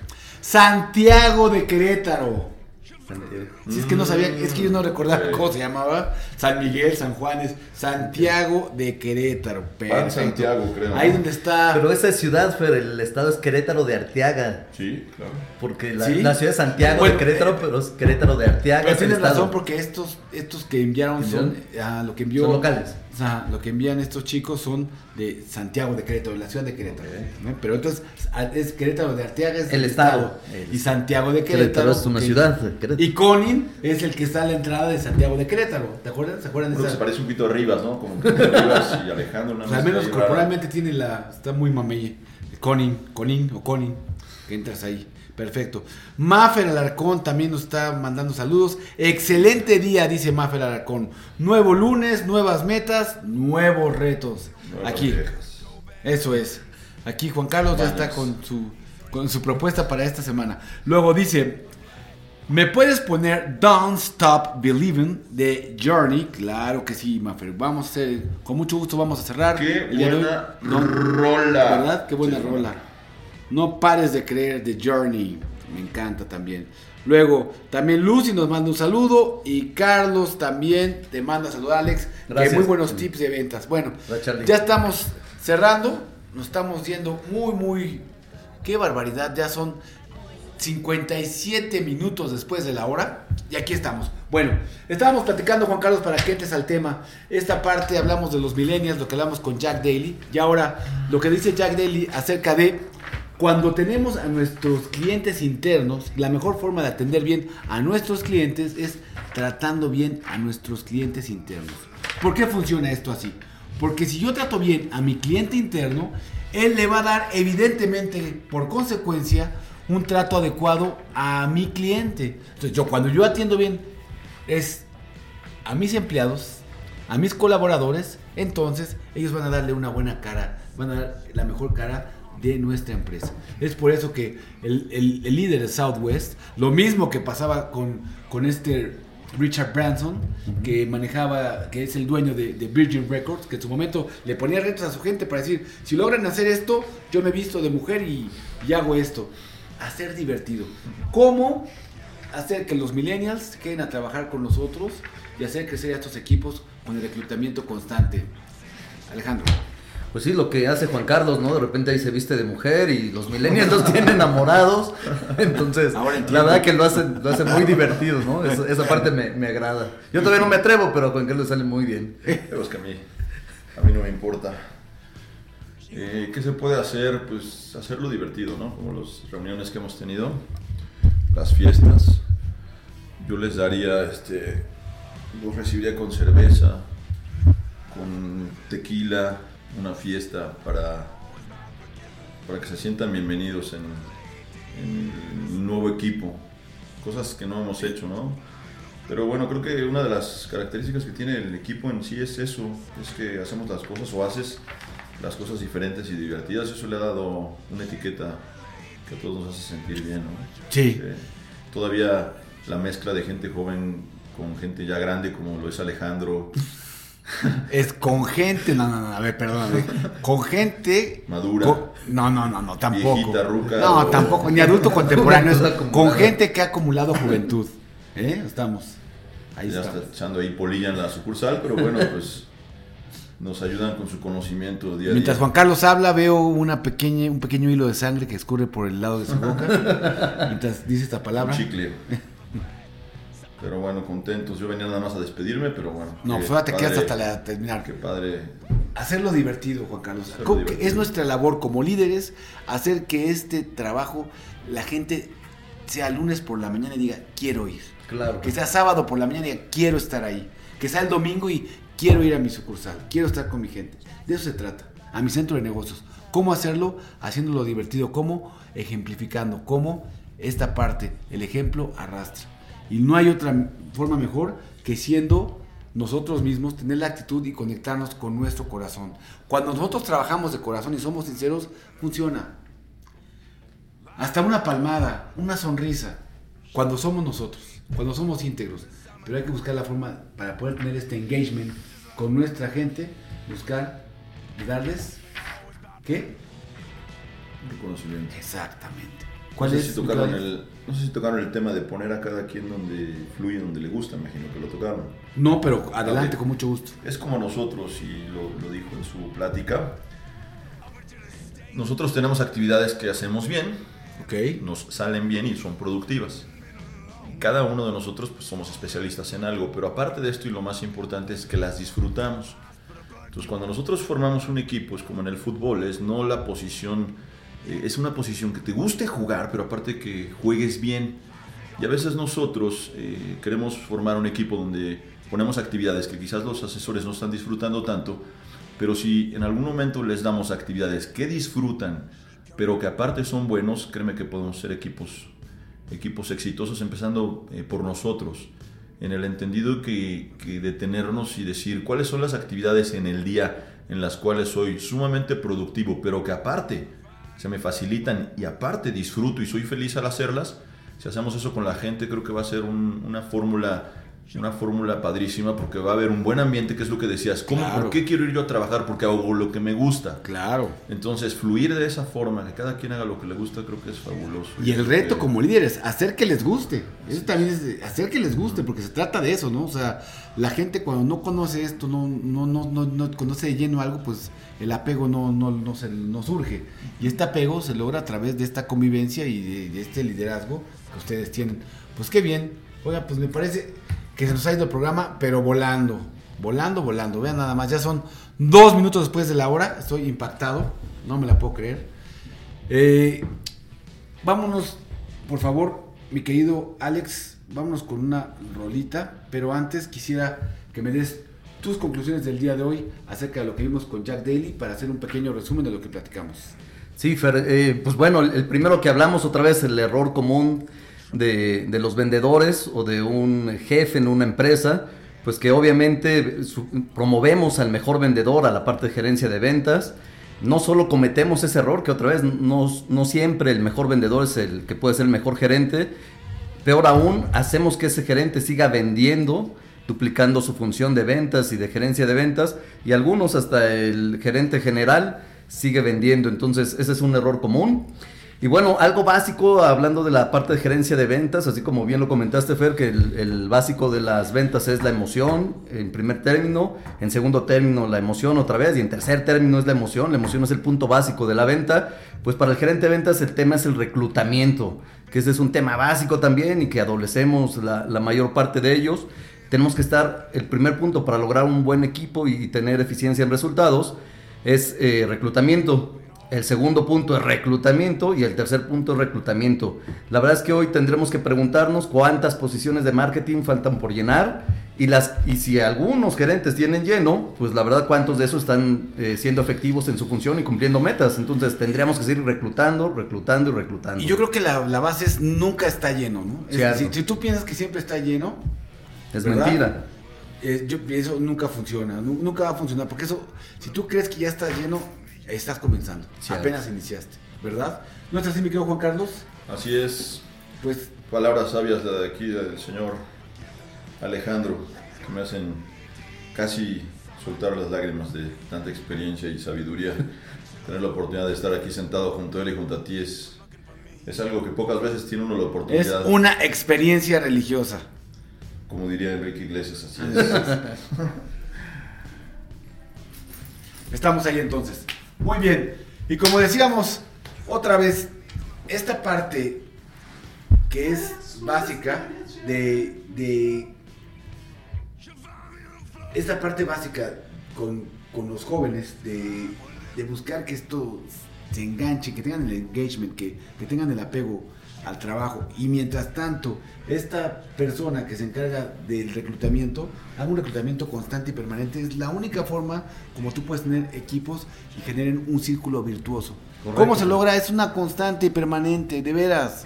Santiago de Querétaro. Si es que no sabía, es que yo no recordaba Sí. cómo se llamaba. San Miguel, San Juanes, Santiago de Querétaro. Perfecto. Santiago, creo. Ahí donde está. Pero esa es ciudad, Fer, el estado es Querétaro de Arteaga. Sí, claro. Porque la, ¿Sí? la ciudad es Santiago Bueno, de Querétaro, pero es Querétaro de Arteaga. Pero tienes estado. razón porque estos, estos que enviaron son, ah, lo que envió, Son locales. O sea, lo que envían estos chicos son de Santiago de Querétaro, de la ciudad de Querétaro. ¿no? Pero entonces a- es Querétaro de Arteaga es El estado. y Santiago de Querétaro, Querétaro es una ciudad. Querétaro. Y Conin es el que está a la entrada de Santiago de Querétaro. ¿Te acuerdas? ¿Se acuerdan de que se parece un poquito a Rivas, ¿no? Como que Rivas y Alejandro. una O sea, al menos corporalmente tiene la. Está muy mameye. Conin, Conin o Conin. Que entras ahí. Perfecto. Maffer Alarcón también nos está mandando saludos. Excelente día, dice Maffer Alarcón. Nuevo lunes, nuevas metas, nuevos retos. Aquí. Eso es. Aquí Juan Carlos ya está con su, con su propuesta para esta semana. Luego dice, ¿me puedes poner Don't Stop Believing de Journey? Claro que sí, Maffer. Vamos a hacer, con mucho gusto vamos a cerrar. Qué el día de hoy. buena No, rola. ¿Verdad? Qué buena Sí, rola. No pares de creer de Journey. Me encanta también. Luego, también Lucy nos manda un saludo y Carlos también te manda saludar, Alex. Gracias. Que muy buenos tips de ventas. Bueno, ya estamos cerrando. Nos estamos yendo muy, muy. Qué barbaridad. Ya son 57 minutos después de la hora. Y aquí estamos. Bueno, estábamos platicando, Juan Carlos, para que entres al tema. Esta parte hablamos de los millennials, lo que hablamos con Jack Daly. Y ahora, lo que dice Jack Daly acerca de cuando tenemos a nuestros clientes internos, la mejor forma de atender bien a nuestros clientes es tratando bien a nuestros clientes internos. ¿Por qué funciona esto así? Porque si yo trato bien a mi cliente interno, él le va a dar evidentemente por consecuencia un trato adecuado a mi cliente. Entonces yo cuando yo atiendo bien es a mis empleados, a mis colaboradores, entonces ellos van a darle una buena cara, van a dar la mejor cara de nuestra empresa. Es por eso que el, el- el líder de Southwest, lo mismo que pasaba con, con este Richard Branson, que manejaba, que es el dueño de, de Virgin Records, que en su momento le ponía retos a su gente para decir, si logran hacer esto, yo me visto de mujer y, y hago esto. Hacer divertido. ¿Cómo hacer que los millennials queden a trabajar con nosotros y hacer crecer a estos equipos con el reclutamiento constante? Alejandro. Pues sí, lo que hace Juan Carlos, ¿no? De repente ahí se viste de mujer y los millennials los tienen enamorados. [LAUGHS] Entonces, Ahora la verdad que lo hace, lo hace muy divertido, ¿no? Esa, esa parte me, me agrada. Yo todavía no me atrevo, pero a Juan Carlos le sale muy bien. Pero es que a mí, a mí no me importa. Eh, ¿Qué se puede hacer? Pues hacerlo divertido, ¿no? Como las reuniones que hemos tenido, las fiestas. Yo les daría, este, los recibiría con cerveza, con tequila, una fiesta para, para que se sientan bienvenidos en, en el nuevo equipo. Cosas que no hemos hecho, ¿no? Pero bueno, creo que una de las características que tiene el equipo en sí es eso, es que hacemos las cosas o haces las cosas diferentes y divertidas. Eso le ha dado una etiqueta que a todos nos hace sentir bien, ¿no? Sí. Eh, todavía la mezcla de gente joven con gente ya grande como lo es Alejandro, [LAUGHS] Es con gente, no, no, no, a ver, perdóname. Con gente. Madura. con- no, no, no, no, tampoco. Viejita, ruca, no, o- tampoco, ni adulto contemporáneo. es [LAUGHS] con gente que ha acumulado juventud. ¿Eh? Estamos. Ahí ya estamos. está echando ahí polilla en la sucursal, pero bueno, pues nos ayudan con su conocimiento día a Mientras día. Juan Carlos habla, veo una pequeña, un pequeño hilo de sangre que escurre por el lado de su boca. [LAUGHS] mientras dice esta Un palabra. chicle. Pero bueno, contentos. Yo venía nada más a despedirme, pero bueno. No, ahora te quedas hasta la, terminar. Qué padre. Hacerlo divertido, Juan Carlos. Hacerlo ¿Cómo que divertido. Es nuestra labor como líderes hacer que este trabajo, la gente sea lunes por la mañana y diga, quiero ir. Claro. Que sea sábado por la mañana y diga, quiero estar ahí. Que sea el domingo y quiero ir a mi sucursal. Quiero estar con mi gente. De eso se trata. A mi centro de negocios. ¿Cómo hacerlo? Haciéndolo divertido. ¿Cómo? Ejemplificando. ¿Cómo? Esta parte, el ejemplo arrastra. Y no hay otra forma mejor que siendo nosotros mismos, tener la actitud y conectarnos con nuestro corazón. Cuando nosotros trabajamos de corazón y somos sinceros, funciona. Hasta una palmada, una sonrisa, cuando somos nosotros, cuando somos íntegros. Pero hay que buscar la forma para poder tener este engagement con nuestra gente, buscar y darles, ¿qué? Reconocimiento. Exactamente. No ¿Cuál sé, es? si tocaron el, no sé si tocaron el tema de poner a cada quien donde fluye, donde le gusta, imagino que lo tocaron. No, pero adelante, con mucho gusto. Es como nosotros, y lo, lo dijo en su plática. Nosotros tenemos actividades que hacemos bien, Ok. nos salen bien y son productivas. Cada uno de nosotros pues, somos especialistas en algo, pero aparte de esto y lo más importante es que las disfrutamos. Entonces cuando nosotros formamos un equipo, es como en el fútbol, es no la posición, eh, es una posición que te guste jugar, pero aparte que juegues bien. Y a veces nosotros eh, queremos formar un equipo donde ponemos actividades que quizás los asesores no están disfrutando tanto, pero si en algún momento les damos actividades que disfrutan, pero que aparte son buenos, créeme que podemos ser equipos, equipos exitosos, empezando eh, por nosotros, en el entendido que, detenernos y decir cuáles son las actividades en el día en las cuales soy sumamente productivo, pero que aparte se me facilitan y aparte disfruto y soy feliz al hacerlas. Si hacemos eso con la gente, creo que va a ser un- una fórmula una fórmula padrísima porque va a haber un buen ambiente, que es lo que decías. ¿Cómo, Claro. ¿Por qué quiero ir yo a trabajar? Porque hago lo que me gusta. Claro. Entonces, fluir de esa forma, que cada quien haga lo que le gusta, creo que es fabuloso. Y el reto Eh, como líderes, hacer que les guste. Eso también es hacer que les guste, porque se trata de eso, ¿no? O sea, la gente cuando no conoce esto, no, no, no, no, no conoce de lleno algo, pues el apego no, no, no, se, no surge. Y este apego se logra a través de esta convivencia y de, de este liderazgo que ustedes tienen. Pues qué bien. Oiga, pues me parece que se nos ha ido el programa, pero volando. Volando, volando. Vean nada más, ya son dos minutos después de la hora. Estoy impactado, no me la puedo creer. Eh, Vámonos, por favor, mi querido Alex, vámonos con una rolita, pero antes quisiera que me des tus conclusiones del día de hoy acerca de lo que vimos con Jack Daly para hacer un pequeño resumen de lo que platicamos. Sí, Fer, eh, pues bueno, el, primero que hablamos otra vez, el error común de, de los vendedores o de un jefe en una empresa, pues que obviamente promovemos al mejor vendedor a la parte de gerencia de ventas. No solo cometemos ese error, que otra vez no, no siempre el mejor vendedor es el que puede ser el mejor gerente, peor aún, hacemos que ese gerente siga vendiendo, duplicando su función de ventas y de gerencia de ventas, y algunos hasta el gerente general sigue vendiendo, entonces ese es un error común. Y bueno, algo básico, hablando de la parte de gerencia de ventas, así como bien lo comentaste, Fer, que el, básico de las ventas es la emoción, en primer término, en segundo término la emoción otra vez, y en tercer término es la emoción, la emoción es el punto básico de la venta, pues para el gerente de ventas el tema es el reclutamiento, que ese es un tema básico también y que adolecemos la, la mayor parte de ellos. Tenemos que estar, el primer punto para lograr un buen equipo y tener eficiencia en resultados es eh, reclutamiento. El segundo punto es reclutamiento y el tercer punto es reclutamiento. La verdad es que hoy tendremos que preguntarnos cuántas posiciones de marketing faltan por llenar y, las, y si algunos gerentes tienen lleno, pues la verdad cuántos de esos están eh, siendo efectivos en su función y cumpliendo metas. Entonces tendríamos que seguir reclutando, reclutando y reclutando. Y yo creo que la, la base es nunca está lleno, ¿no? Es Cierto. decir, si tú piensas que siempre está lleno, es ¿verdad? mentira. eh, yo, eso nunca funciona, nu- nunca va a funcionar, porque eso, si tú crees que ya está lleno, estás comenzando, Cierto. apenas iniciaste, ¿verdad? ¿No estás así, mi querido Juan Carlos? Así es. Pues Palabras sabias la de aquí del señor Alejandro, que me hacen casi soltar las lágrimas de tanta experiencia y sabiduría. [LAUGHS] Tener la oportunidad de estar aquí sentado junto a él y junto a ti es, es algo que pocas veces tiene uno la es oportunidad. una experiencia religiosa. Como diría Enrique Iglesias, así es. [LAUGHS] Estamos ahí entonces. Muy bien. Y como decíamos, otra vez, esta parte que es básica de, de esta parte básica con, con los jóvenes de, de buscar que esto se enganche, que tengan el engagement, que, que tengan el apego al trabajo. Y mientras tanto, esta persona que se encarga del reclutamiento, haga un reclutamiento constante y permanente. Es la única forma como tú puedes tener equipos y generen un círculo virtuoso. Correcto. ¿Cómo se logra? Es una constante y permanente, de veras.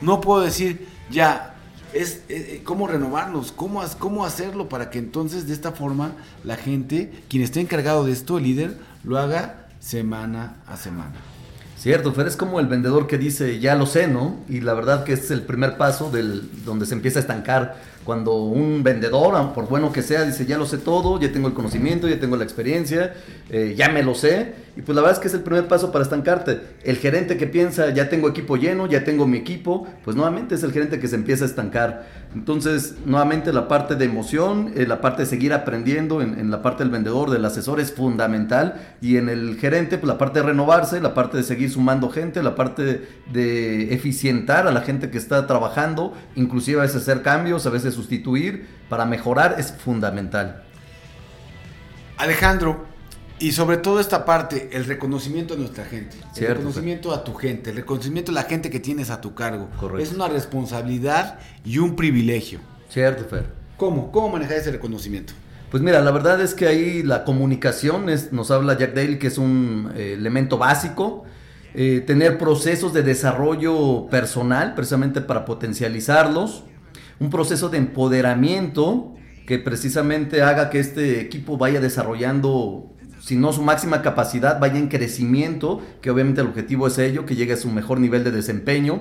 No puedo decir, ya, es eh, eh, cómo renovarlos, cómo, cómo hacerlo para que entonces de esta forma la gente, quien esté encargado de esto, el líder, lo haga semana a semana. Cierto, Fer, es como el vendedor que dice, ya lo sé, ¿no? Y la verdad que este es el primer paso del, donde se empieza a estancar. Cuando un vendedor, por bueno que sea, dice, ya lo sé todo, ya tengo el conocimiento, ya tengo la experiencia, eh, ya me lo sé. Y pues la verdad es que es el primer paso para estancarte. El gerente que piensa, ya tengo equipo lleno, ya tengo mi equipo, pues nuevamente es el gerente que se empieza a estancar. Entonces, nuevamente la parte de emoción, eh, la parte de seguir aprendiendo en, la parte del vendedor, del asesor es fundamental. Y en el gerente, pues la parte de renovarse, la parte de seguir sumando gente, la parte de, de eficientar a la gente que está trabajando, inclusive a veces hacer cambios, a veces sustituir, para mejorar es fundamental. Alejandro, y sobre todo esta parte, el reconocimiento a nuestra gente, el Cierto, reconocimiento a tu gente, el reconocimiento a la gente que tienes a tu cargo. Correcto. Es una responsabilidad y un privilegio. Cierto, Fer. ¿Cómo? ¿Cómo manejar ese reconocimiento? Pues mira, la verdad es que ahí la comunicación es, nos habla Jack Dale que es un eh, elemento básico. Eh, tener procesos de desarrollo personal precisamente para potencializarlos. Un proceso de empoderamiento que precisamente haga que este equipo vaya desarrollando, si no su máxima capacidad, vaya en crecimiento, que obviamente el objetivo es ello, que llegue a su mejor nivel de desempeño.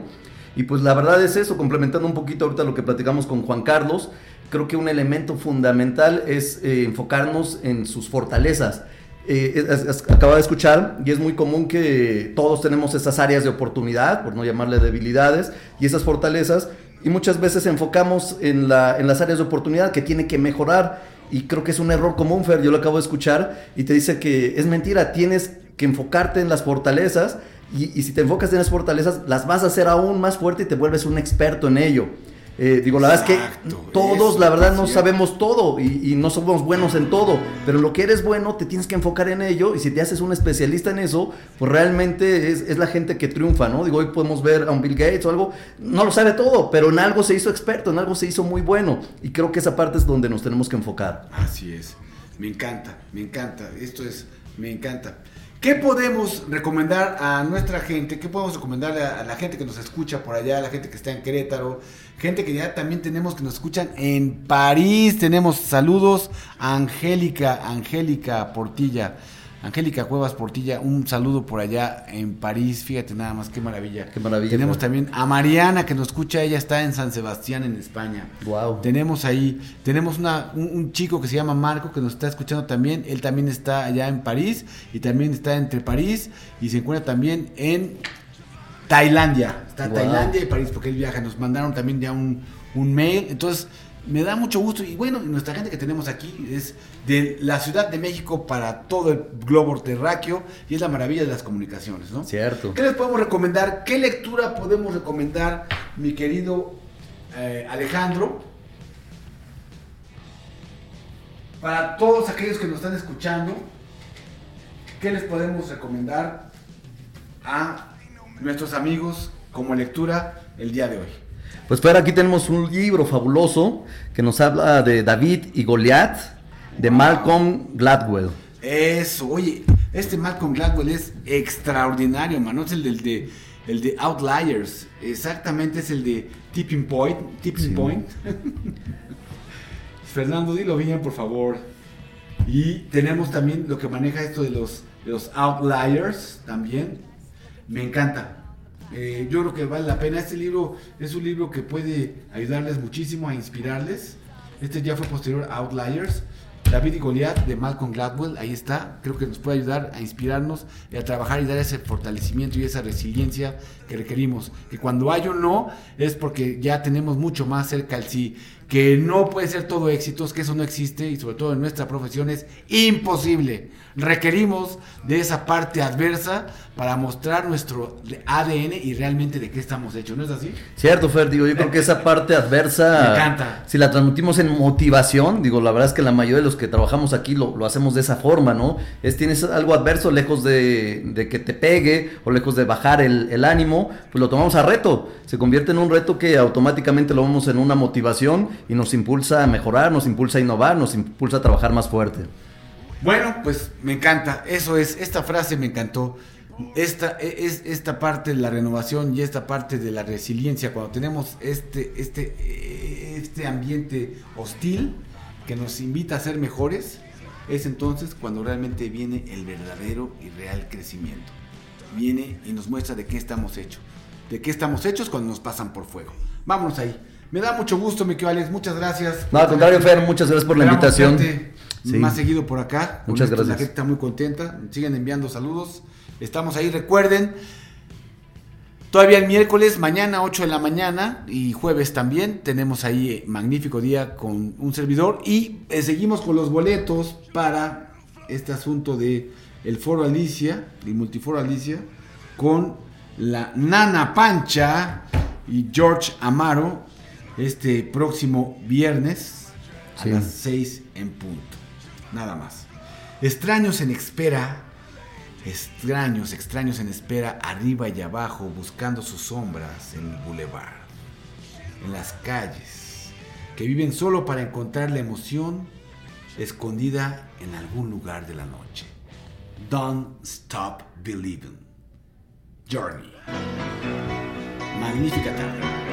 Y pues la verdad es eso, complementando un poquito ahorita lo que platicamos con Juan Carlos, creo que un elemento fundamental es eh, enfocarnos en sus fortalezas. Eh, acabo de escuchar y es muy común que todos tenemos esas áreas de oportunidad, por no llamarle debilidades, y esas fortalezas, y muchas veces enfocamos en, la, en las áreas de oportunidad que tiene que mejorar, y creo que es un error común, Fer, yo lo acabo de escuchar, y te dice que es mentira, tienes que enfocarte en las fortalezas, y, y si te enfocas en las fortalezas, las vas a hacer aún más fuerte y te vuelves un experto en ello. Eh, digo, la verdad es Exacto, que todos, la verdad, no cierto. sabemos todo y, y no somos buenos en todo, pero lo que eres bueno te tienes que enfocar en ello y si te haces un especialista en eso, pues realmente es, es la gente que triunfa, ¿no? Digo, hoy podemos ver a un Bill Gates o algo, no lo sabe todo, pero en algo se hizo experto, en algo se hizo muy bueno y creo que esa parte es donde nos tenemos que enfocar. Así es. Me encanta, me encanta. Esto es, me encanta. ¿Qué podemos recomendar a nuestra gente? ¿Qué podemos recomendarle a, la gente que nos escucha por allá, la gente que está en Querétaro? Gente que ya también tenemos que nos escuchan en París. Tenemos saludos a Angélica, Angélica Portilla. Angélica Cuevas Portilla, un saludo por allá en París. Fíjate nada más, qué maravilla. Qué maravilla, Tenemos también a Mariana que nos escucha, ella está en San Sebastián, en España. Guau. Tenemos ahí, tenemos una, un, un chico que se llama Marco que nos está escuchando también. Él también está allá en París y también está entre París y se encuentra también en Tailandia. Está Wow. Tailandia y París porque él viaja. Nos mandaron también ya un, un mail. Entonces, me da mucho gusto. Y bueno, nuestra gente que tenemos aquí es de la Ciudad de México para todo el globo terráqueo y es la maravilla de las comunicaciones, ¿no? Cierto. ¿Qué les podemos recomendar? ¿Qué lectura podemos recomendar, mi querido eh, Alejandro? Para todos aquellos que nos están escuchando, ¿qué les podemos recomendar a nuestros amigos como lectura el día de hoy? Pues Fer, aquí tenemos un libro fabuloso que nos habla de David y Goliat, de Malcolm Gladwell. Eso, oye, este Malcolm Gladwell es extraordinario, mano. Es el del de, el de Outliers. Exactamente, es el de Tipping Point. Tipping Sí. Point. [LAUGHS] Fernando, dilo bien, por favor. Y tenemos también lo que maneja esto de los, de los Outliers también. Me encanta. Eh, yo creo que vale la pena. Este libro es un libro que puede ayudarles muchísimo a inspirarles. Este ya fue posterior a Outliers. David y Goliat de Malcolm Gladwell, ahí está. Creo que nos puede ayudar a inspirarnos y a trabajar y dar ese fortalecimiento y esa resiliencia que requerimos. Que cuando hay un no es porque ya tenemos mucho más cerca el sí. Que no puede ser todo éxitos, que eso no existe y sobre todo en nuestra profesión es imposible. Requerimos de esa parte adversa para mostrar nuestro ADN y realmente de qué estamos hechos, ¿no es así? Cierto, Fer, digo, yo creo que esa parte adversa, Me encanta. si la transmitimos en motivación, digo, la verdad es que la mayoría de los que trabajamos aquí lo, lo hacemos de esa forma, ¿no? Es tienes algo adverso, lejos de, de que te pegue o lejos de bajar el, el ánimo, pues lo tomamos a reto. Se convierte en un reto que automáticamente lo vemos en una motivación y nos impulsa a mejorar, nos impulsa a innovar, nos impulsa a trabajar más fuerte. Bueno, pues me encanta. Eso es, esta frase me encantó. Esta e- es esta parte de la renovación y esta parte de la resiliencia cuando tenemos este este eh, este ambiente hostil que nos invita a ser mejores es entonces cuando realmente viene el verdadero y real crecimiento. Viene y nos muestra de qué estamos hechos. De qué estamos hechos cuando nos pasan por fuego. Vámonos ahí. Me da mucho gusto, mi querido Alex. Muchas gracias. No, al contrario, Fer, muchas gracias por la invitación. Sí. Más seguido por acá. Muchas gracias. La gente está muy contenta. Siguen enviando saludos. Estamos ahí. Recuerden, todavía el miércoles, mañana 8 de la mañana y jueves también. Tenemos ahí eh, magnífico día con un servidor. Y eh, seguimos con los boletos para este asunto de el Foro Alicia, el Multiforo Alicia, con la Nana Pancha y George Amaro este próximo viernes a Sí. las 6 en punto. Nada más. Extraños en espera, extraños, extraños en espera, arriba y abajo, buscando sus sombras en el boulevard, en las calles, que viven solo para encontrar la emoción escondida en algún lugar de la noche. Don't stop believing. Journey. Magnífica tarde.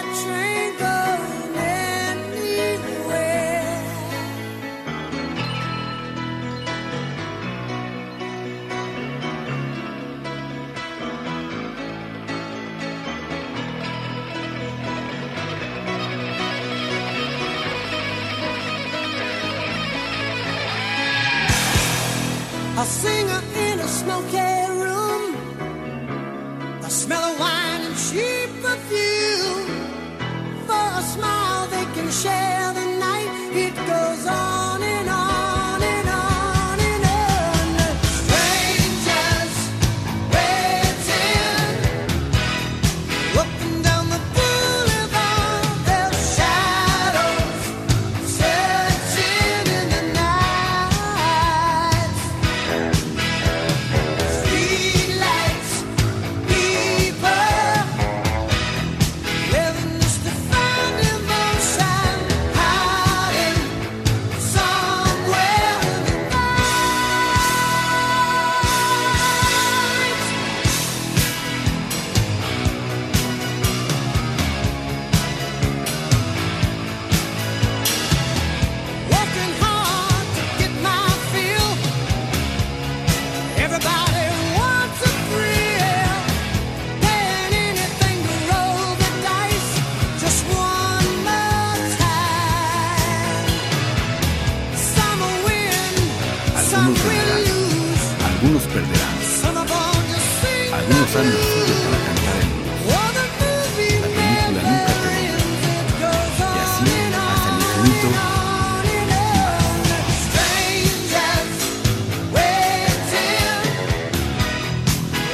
singer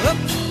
up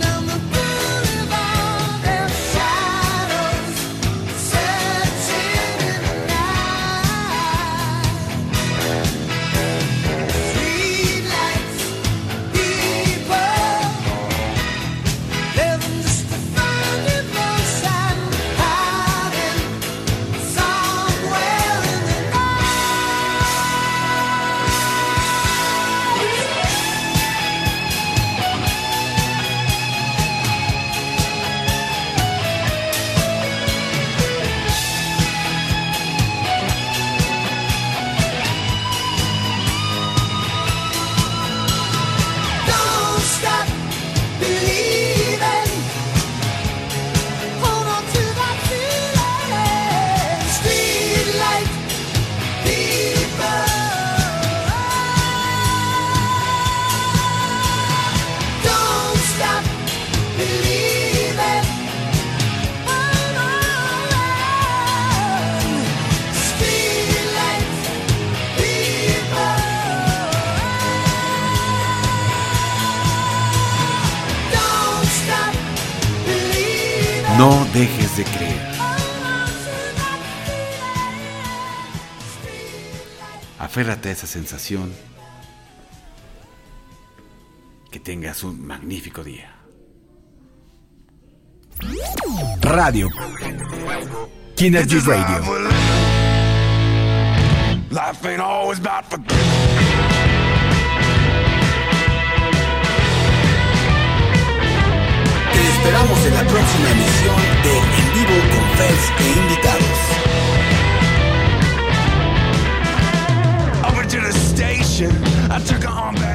esa sensación. Que tengas un magnífico día. Radio. Kinergy Radio. Life ain't always about for Te esperamos en la próxima emisión de En Vivo con Fans e invitados. I took her on back.